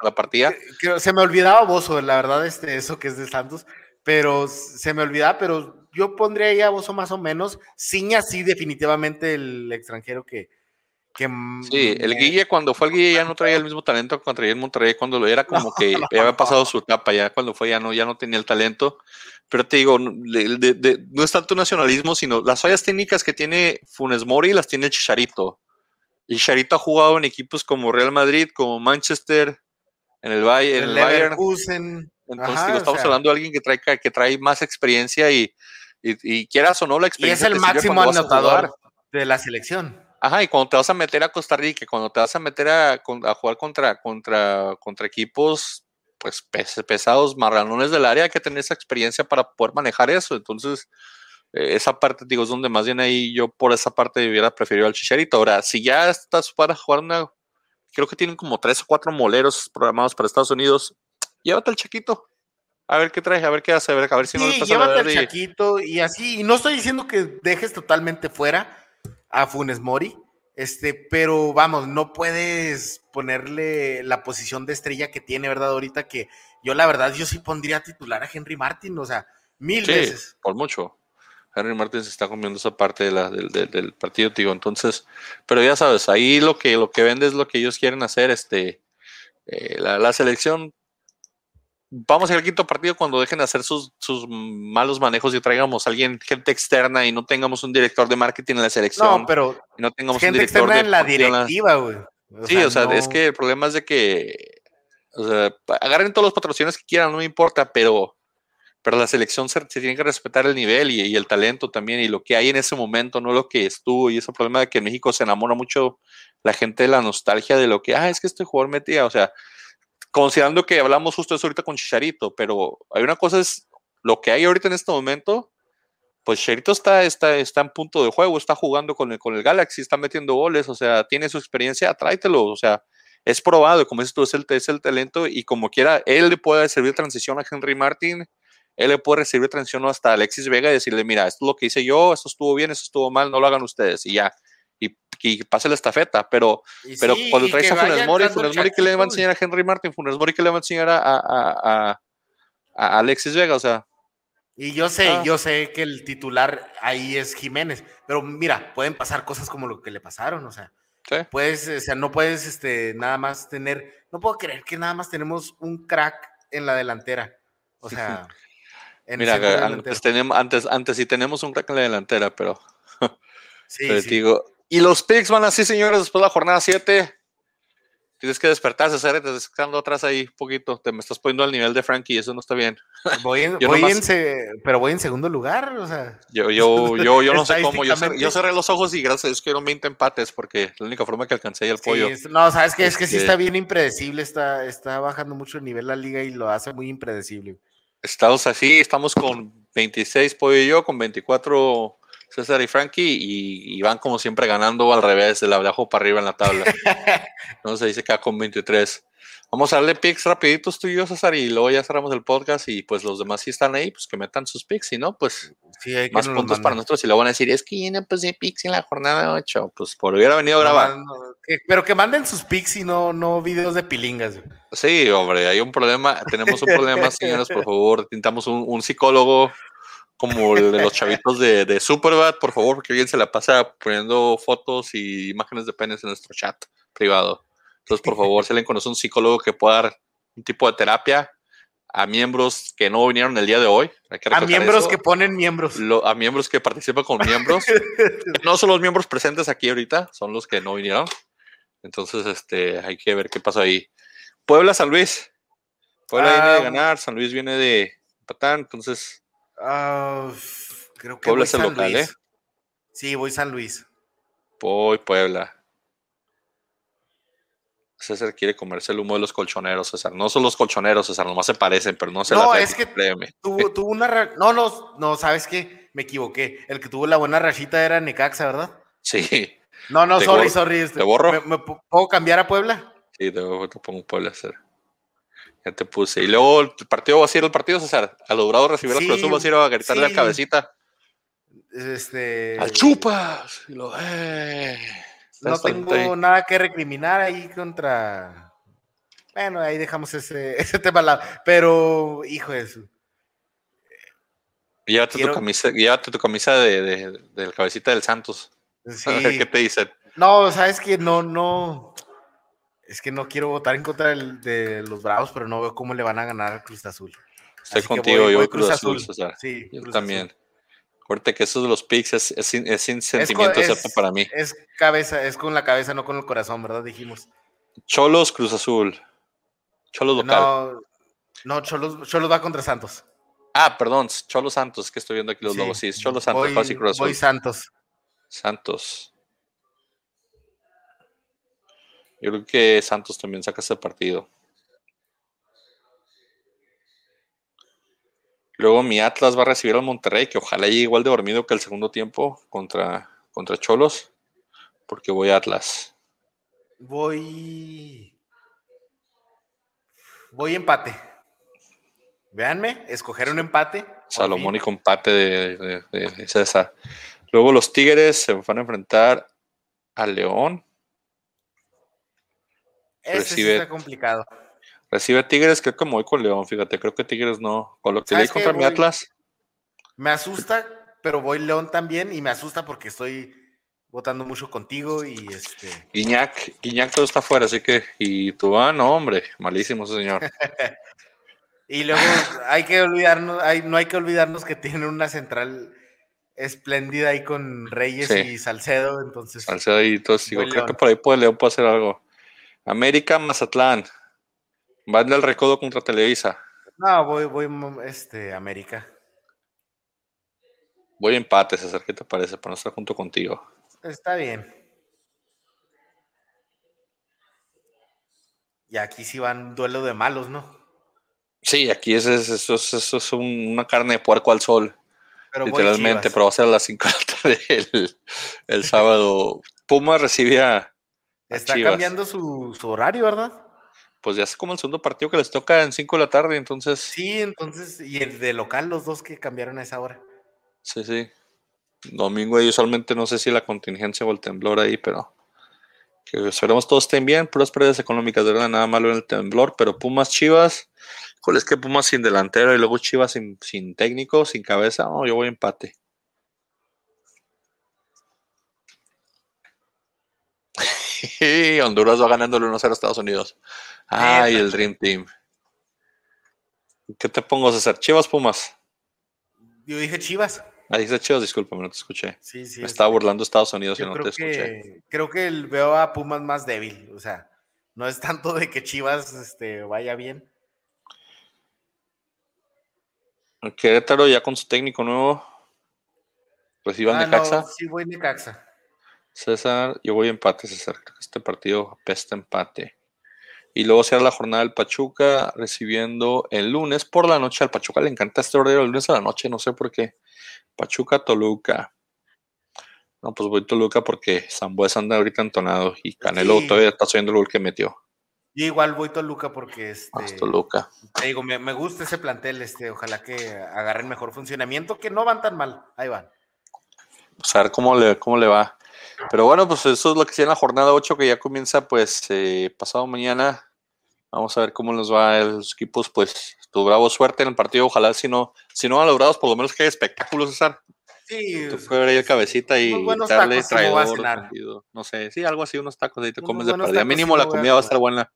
La partida.
se me olvidaba Buoso, la verdad, este, eso que es de Santos, pero se me olvidaba, pero yo pondría ahí a Bozo más o menos. Ciña sí, definitivamente el extranjero que. que
sí, el Guille, cuando fue el Guille ya no traía el mismo talento que traía el Monterrey, cuando lo era como que ya había pasado su etapa, ya cuando fue ya no, ya no tenía el talento. Pero te digo, no es tanto nacionalismo, sino las fallas técnicas que tiene Funes Mori las tiene el Chicharito. El Chicharito ha jugado en equipos como Real Madrid, como Manchester, en el, Bayern. En el Bayern. Entonces, estamos hablando de alguien que trae, que trae más experiencia y, y, quieras o no la experiencia.
Y es el máximo anotador de la selección.
Ajá, y cuando te vas a meter a Costa Rica, cuando te vas a meter a, a jugar contra, contra, contra equipos pues pesados, marranones del área, hay que tener esa experiencia para poder manejar eso. Entonces, eh, esa parte, digo, es donde más bien ahí yo por esa parte hubiera preferido al Chicharito. Ahora, si ya estás para jugar una, creo que tienen como tres o cuatro moleros programados para Estados Unidos, llévate al Chiquito. A ver qué trae, a ver qué hace, a ver, a ver si no
le pasa llévate al Chaquito y así. Y no estoy diciendo que dejes totalmente fuera a Funes Mori, este, pero vamos, no puedes ponerle la posición de estrella que tiene, ¿verdad? Ahorita que yo la verdad, yo sí pondría titular a Henry Martin, o sea, mil sí, veces.
Por mucho. Henry Martin se está comiendo esa parte de la, del, partido, tío. Entonces, pero ya sabes, ahí lo que, lo que vende es lo que ellos quieren hacer. Este, eh, la, la, selección vamos al quinto partido cuando dejen de hacer sus, malos manejos y traigamos a alguien, gente externa y no tengamos un director de marketing en la selección.
No, pero
no tengamos
gente
un director
externa en la directiva, güey.
Sí, o sea, es que el problema es de que o sea, agarren todos los patrocinios que quieran, no me importa, pero, pero la selección se, tiene que respetar el nivel y, y, el talento también y lo que hay en ese momento, no lo que estuvo. Y ese problema de que en México se enamora mucho la gente de la nostalgia de lo que, ah, es que este jugador metía, o sea, considerando que hablamos justo eso ahorita con Chicharito, pero hay una cosa es lo que hay ahorita en este momento, pues Chicharito está, está, está en punto de juego, está jugando con el, con el Galaxy, está metiendo goles, o sea, tiene su experiencia, tráetelo, o sea, es probado, como dices tú, es el, es el talento y como quiera, él le puede servir transición a Henry Martin, él le puede recibir transición hasta Alexis Vega y decirle, mira, esto es lo que hice yo, esto estuvo bien, esto estuvo mal, no lo hagan ustedes y ya y pase la estafeta, pero, pero cuando traes a Funes Mori, Funes Mori que le va a enseñar a Henry Martin, Funes Mori que le va a enseñar a, a, a, Alexis Vega, o sea.
Y yo sé, ah. yo sé que el titular ahí es Jiménez, pero mira, pueden pasar cosas como lo que le pasaron, o sea. Puedes, o sea, no puedes este, nada más tener, no puedo creer que nada más tenemos un crack en la delantera. O sea,
mira, antes, tenemos, antes, antes sí tenemos un crack en la delantera, pero, sí, pero digo, y los picks van así, señores, después de la jornada 7. Tienes que despertarse, César, te quedando atrás ahí un poquito. Te me estás poniendo al nivel de Frankie, eso no está bien.
Voy en, voy en pero voy en segundo lugar, o sea.
Yo, yo, yo, yo no sé cómo. Yo, cerré, los ojos y gracias a Dios que 20 empates, porque la única forma que alcancé el pollo.
no, sabes que es que sí este está bien impredecible, está, está bajando mucho el nivel la liga y lo hace muy impredecible.
Estamos así, estamos con 26 pollo y yo, con 24 César y Frankie y, van como siempre ganando al revés, de abajo para arriba en la tabla. se dice que con 23. Vamos a darle picks rapiditos tú y yo, César, y luego ya cerramos el podcast y pues los demás si están ahí, pues que metan sus picks, y no, pues más puntos para nosotros y luego van a decir, es que no pues picks en la jornada 8, pues por hubiera venido a grabar.
pero que manden sus picks y no, no videos de pilingas.
Sí, hombre, hay un problema, tenemos un problema, señores, por favor, pintamos un psicólogo como el de los chavitos de, de Superbad, por favor, porque alguien se la pasa poniendo fotos y imágenes de penes en nuestro chat privado. Entonces, por favor, si alguien conoce un psicólogo que pueda dar un tipo de terapia a miembros que no vinieron el día de hoy.
a miembros que ponen miembros.
a miembros que participan con miembros. no son los miembros presentes aquí ahorita, son los que no vinieron. Entonces, este, hay que ver qué pasa ahí. Puebla, San Luis. Puebla viene de ah, ganar, San Luis viene de empatar, entonces
Uh, creo que Puebla es el local, ¿eh? Sí, voy San Luis.
Voy Puebla. César quiere comerse el humo de los colchoneros, César. No son los colchoneros, César, nomás se parecen, pero no se
No, es que tuvo, tuvo, una. No, no, no, ¿sabes qué? Me equivoqué. El que tuvo la buena rachita era Necaxa, ¿verdad?
Sí.
No, no, sorry, sorry.
Este, ¿Te borro?
¿Me, puedo cambiar a Puebla?
Sí, te, te pongo Puebla, César. Ya te puse. Y luego el partido va a ser el partido, César. A logrado recibir sí, la va a ir a gritarle a la cabecita.
Este.
¡Al chupas! lo, eh,
no tengo nada que recriminar ahí contra. Bueno, ahí dejamos ese, ese tema al lado. Pero, hijo de eso.
Llévate, tu camisa, llévate tu camisa de, de, de, la cabecita del Santos.
Sí.
A ver qué te dicen.
No, sabes que no, no. Es que no quiero votar en contra de los Bravos, pero no veo cómo le van a ganar al Cruz Azul.
Estoy contigo, yo voy Cruz, Azul, César. Sí, yo también. Acuérdate que eso de los picks es, sin, sentimiento para mí.
Es cabeza, es con la cabeza, no con el corazón, ¿verdad? Dijimos.
Cholos, Cruz Azul. Cholos local.
No, no Cholos, Cholos va contra Santos.
Ah, perdón, Cholos Santos, que estoy viendo aquí los logos. Sí, Cholos Santos,
voy,
Cruz Azul.
Voy Santos.
Santos. Yo creo que Santos también saca ese partido. Luego mi Atlas va a recibir al Monterrey, que ojalá llegue igual de dormido que el segundo tiempo contra, contra Cholos, porque voy a Atlas.
Voy. Voy empate. Véanme, escoger un empate.
Salomónico empate de, de, César. Luego los Tigres se van a enfrentar al León.
Ese recibe, está complicado.
Recibe Tigres, creo que me voy con León, fíjate, creo que Tigres no. Con lo que leí contra mi Atlas.
Me asusta, pero voy León también y me asusta porque estoy votando mucho contigo y este.
Guiñac, Guiñac todo está fuera, así que. Y tú, ah, no, hombre, malísimo ese señor.
y luego hay que olvidarnos, hay, no hay que olvidarnos que tiene una central espléndida ahí con Reyes y Salcedo, entonces.
Salcedo y todo, creo que por ahí puede León puede hacer algo. América, Mazatlán. Van del recodo contra Televisa.
No, voy, voy, este, América.
Voy empate, César, ¿qué te parece? Para no estar junto contigo.
Está bien. Y aquí sí van duelo de malos, ¿no?
Sí, aquí es, eso, es una carne de puerco al sol. literalmente, pero va a ser a las 5 de la tarde el, sábado. Puma recibía.
Está cambiando su, su, horario, ¿verdad?
Pues ya es como el segundo partido que les toca en 5 de la tarde, entonces.
Sí, entonces, y el de local, los dos que cambiaron a esa hora.
Sí, sí. Domingo ahí usualmente no sé si la contingencia o el temblor ahí, pero que esperemos todos estén bien, puras pérdidas económicas, de verdad, nada malo en el temblor, pero Pumas Chivas, ¿cuál es que Pumas sin delantero y luego Chivas sin, sin técnico, sin cabeza? No, yo voy a empate. Honduras va ganando el 1-0 a Estados Unidos. Ay, el Dream Team. ¿Qué te pongo, César? ¿Chivas Pumas?
Yo dije Chivas.
Ah, dice Chivas, discúlpame, no te escuché. Sí, sí. Me estaba burlando Estados Unidos y no te escuché.
creo que veo a Pumas más débil. O sea, no es tanto de que Chivas este, vaya bien.
Querétaro ya con su técnico nuevo. Pues, ah, Necaxa. No,
sí, voy Necaxa.
César, yo voy empate, César. Este partido pesta empate. Y luego será la jornada del Pachuca recibiendo el lunes por la noche. Al Pachuca le encanta este horario el lunes a la noche, no sé por qué. Pachuca, Toluca. No, pues voy a Toluca porque Zambuesa anda ahorita entonado y Canelo todavía está subiendo el gol que metió.
Yo igual voy Toluca porque este,
Toluca.
Te digo, me, gusta ese plantel, este, ojalá que agarren mejor funcionamiento, que no van tan mal, ahí van.
Pues a ver cómo le, cómo le va. Pero bueno, pues eso es lo que sea en la jornada 8 que ya comienza pues eh, pasado mañana. Vamos a ver cómo nos va a los equipos, pues tu bravo suerte en el partido, ojalá si no, si no han logrado, por lo menos que hay espectáculos, César.
Sí.
Tú puedes ver ahí el cabecita y darle traidor. No sé, sí, algo así, unos tacos ahí te comes de partida. Mínimo la comida va a estar buena.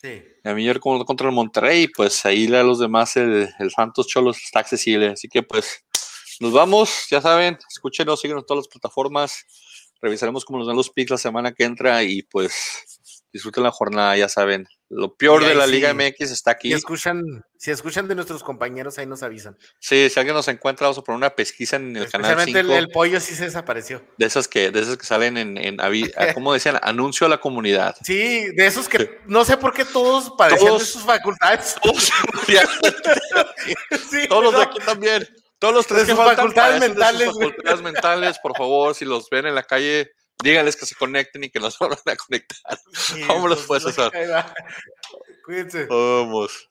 Sí.
A mí como contra el Monterrey, pues ahí a los demás el, el Santos Cholos está accesible. Así que pues nos vamos, ya saben, escúchenos, síguenos en todas las plataformas revisaremos cómo nos dan los picks la semana que entra y pues disfruten la jornada, ya saben. Lo peor de la Liga MX está aquí.
Si escuchan, si escuchan de nuestros compañeros, ahí nos avisan.
Sí, si alguien nos encuentra, vamos a poner una pesquisa en el canal 5.
El, el, pollo sí se desapareció.
De esas que, de esas que salen en, en ¿cómo decían? Anuncio a la comunidad.
Sí, de esos que no sé por qué todos padecían de sus facultades.
Todos, todos los de aquí también. Todos los tres
que facultades mentales.
facultades mentales, por favor, si los ven en la calle, díganles que se conecten y que nos van a conectar. Vámonos pues, hacer.
Cuídense.
Vamos.